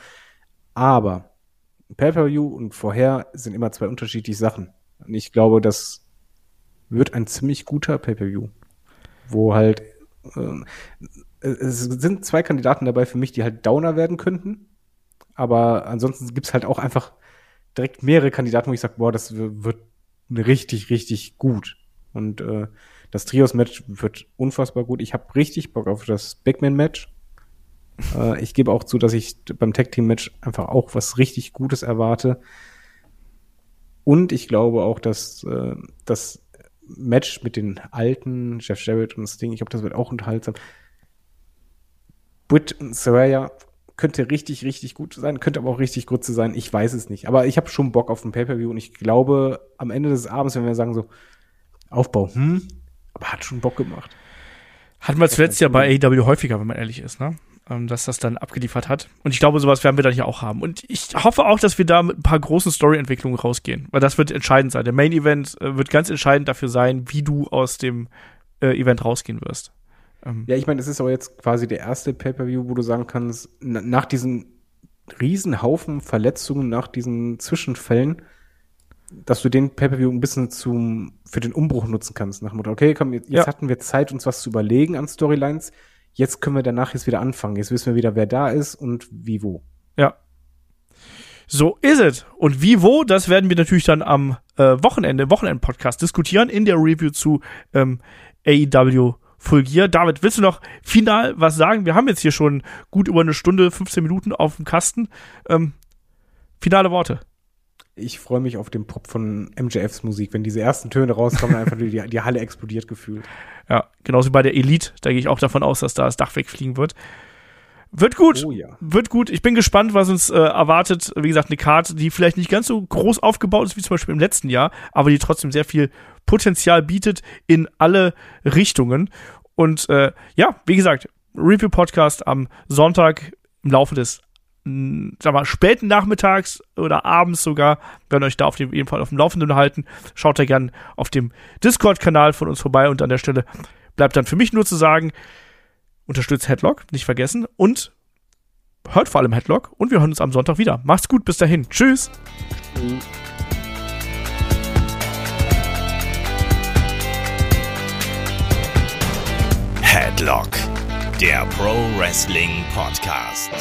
Aber Pay-Per-View und vorher sind immer zwei unterschiedliche Sachen. Und ich glaube, das wird ein ziemlich guter Pay-Per-View, wo halt äh, es sind zwei Kandidaten dabei für mich, die halt Downer werden könnten. Aber ansonsten gibt's halt auch einfach direkt mehrere Kandidaten, wo ich sage, boah, das wird richtig, richtig gut. Und äh, das Trios-Match wird unfassbar gut. Ich habe richtig Bock auf das Big Man-Match. [LAUGHS] äh, ich gebe auch zu, dass ich beim Tag-Team-Match einfach auch was richtig Gutes erwarte. Und ich glaube auch, dass äh, das Match mit den alten Jeff Jarrett und Sting, ich glaube, das wird auch unterhaltsam. Britt und Saraya könnte richtig, richtig gut sein, könnte aber auch richtig gut sein. Ich weiß es nicht. Aber ich habe schon Bock auf ein Pay-Per-View und ich glaube, am Ende des Abends, wenn wir sagen so, Aufbau, hm, aber hat schon Bock gemacht. Hatten wir zuletzt ja bei AEW häufiger, wenn man ehrlich ist, ne? Ähm, dass das dann abgeliefert hat. Und ich glaube, sowas werden wir dann hier auch haben. Und ich hoffe auch, dass wir da mit ein paar großen Story-Entwicklungen rausgehen, weil das wird entscheidend sein. Der Main-Event äh, wird ganz entscheidend dafür sein, wie du aus dem äh, Event rausgehen wirst. Ähm ja, ich meine, es ist aber jetzt quasi der erste Pay-Per-View, wo du sagen kannst, nach diesen Riesenhaufen Verletzungen, nach diesen Zwischenfällen, dass du den Pay-Per-View ein bisschen zum, für den Umbruch nutzen kannst. Nach dem Motto, okay, komm, jetzt, ja. hatten wir Zeit, uns was zu überlegen an Storylines. Jetzt können wir danach jetzt wieder anfangen. Jetzt wissen wir wieder, wer da ist und wie wo. Ja. So ist es. Und wie wo, das werden wir natürlich dann am äh, Wochenende, Wochenend-Podcast diskutieren in der Review zu ähm, AEW Full Gear. David, willst du noch final was sagen? Wir haben jetzt hier schon gut über eine Stunde, 15 Minuten auf dem Kasten. Ähm, finale Worte ich freue mich auf den Pop von MJFs Musik. Wenn diese ersten Töne rauskommen, einfach die, die Halle explodiert gefühlt. Ja, genauso wie bei der Elite. Da gehe ich auch davon aus, dass da das Dach wegfliegen wird. Wird gut. Oh, ja. Wird gut. Ich bin gespannt, was uns äh, erwartet. Wie gesagt, eine Karte, die vielleicht nicht ganz so groß aufgebaut ist wie zum Beispiel im letzten Jahr, aber die trotzdem sehr viel Potenzial bietet in alle Richtungen. Und äh, ja, wie gesagt, Review-Podcast am Sonntag im Laufe des sag mal, späten Nachmittags oder abends sogar, werden euch da auf jeden Fall auf dem Laufenden halten. Schaut da gern auf dem Discord-Kanal von uns vorbei und an der Stelle bleibt dann für mich nur zu sagen, unterstützt Headlock, nicht vergessen und hört vor allem Headlock und wir hören uns am Sonntag wieder. Macht's gut, bis dahin. Tschüss. Headlock, der Pro Wrestling Podcast.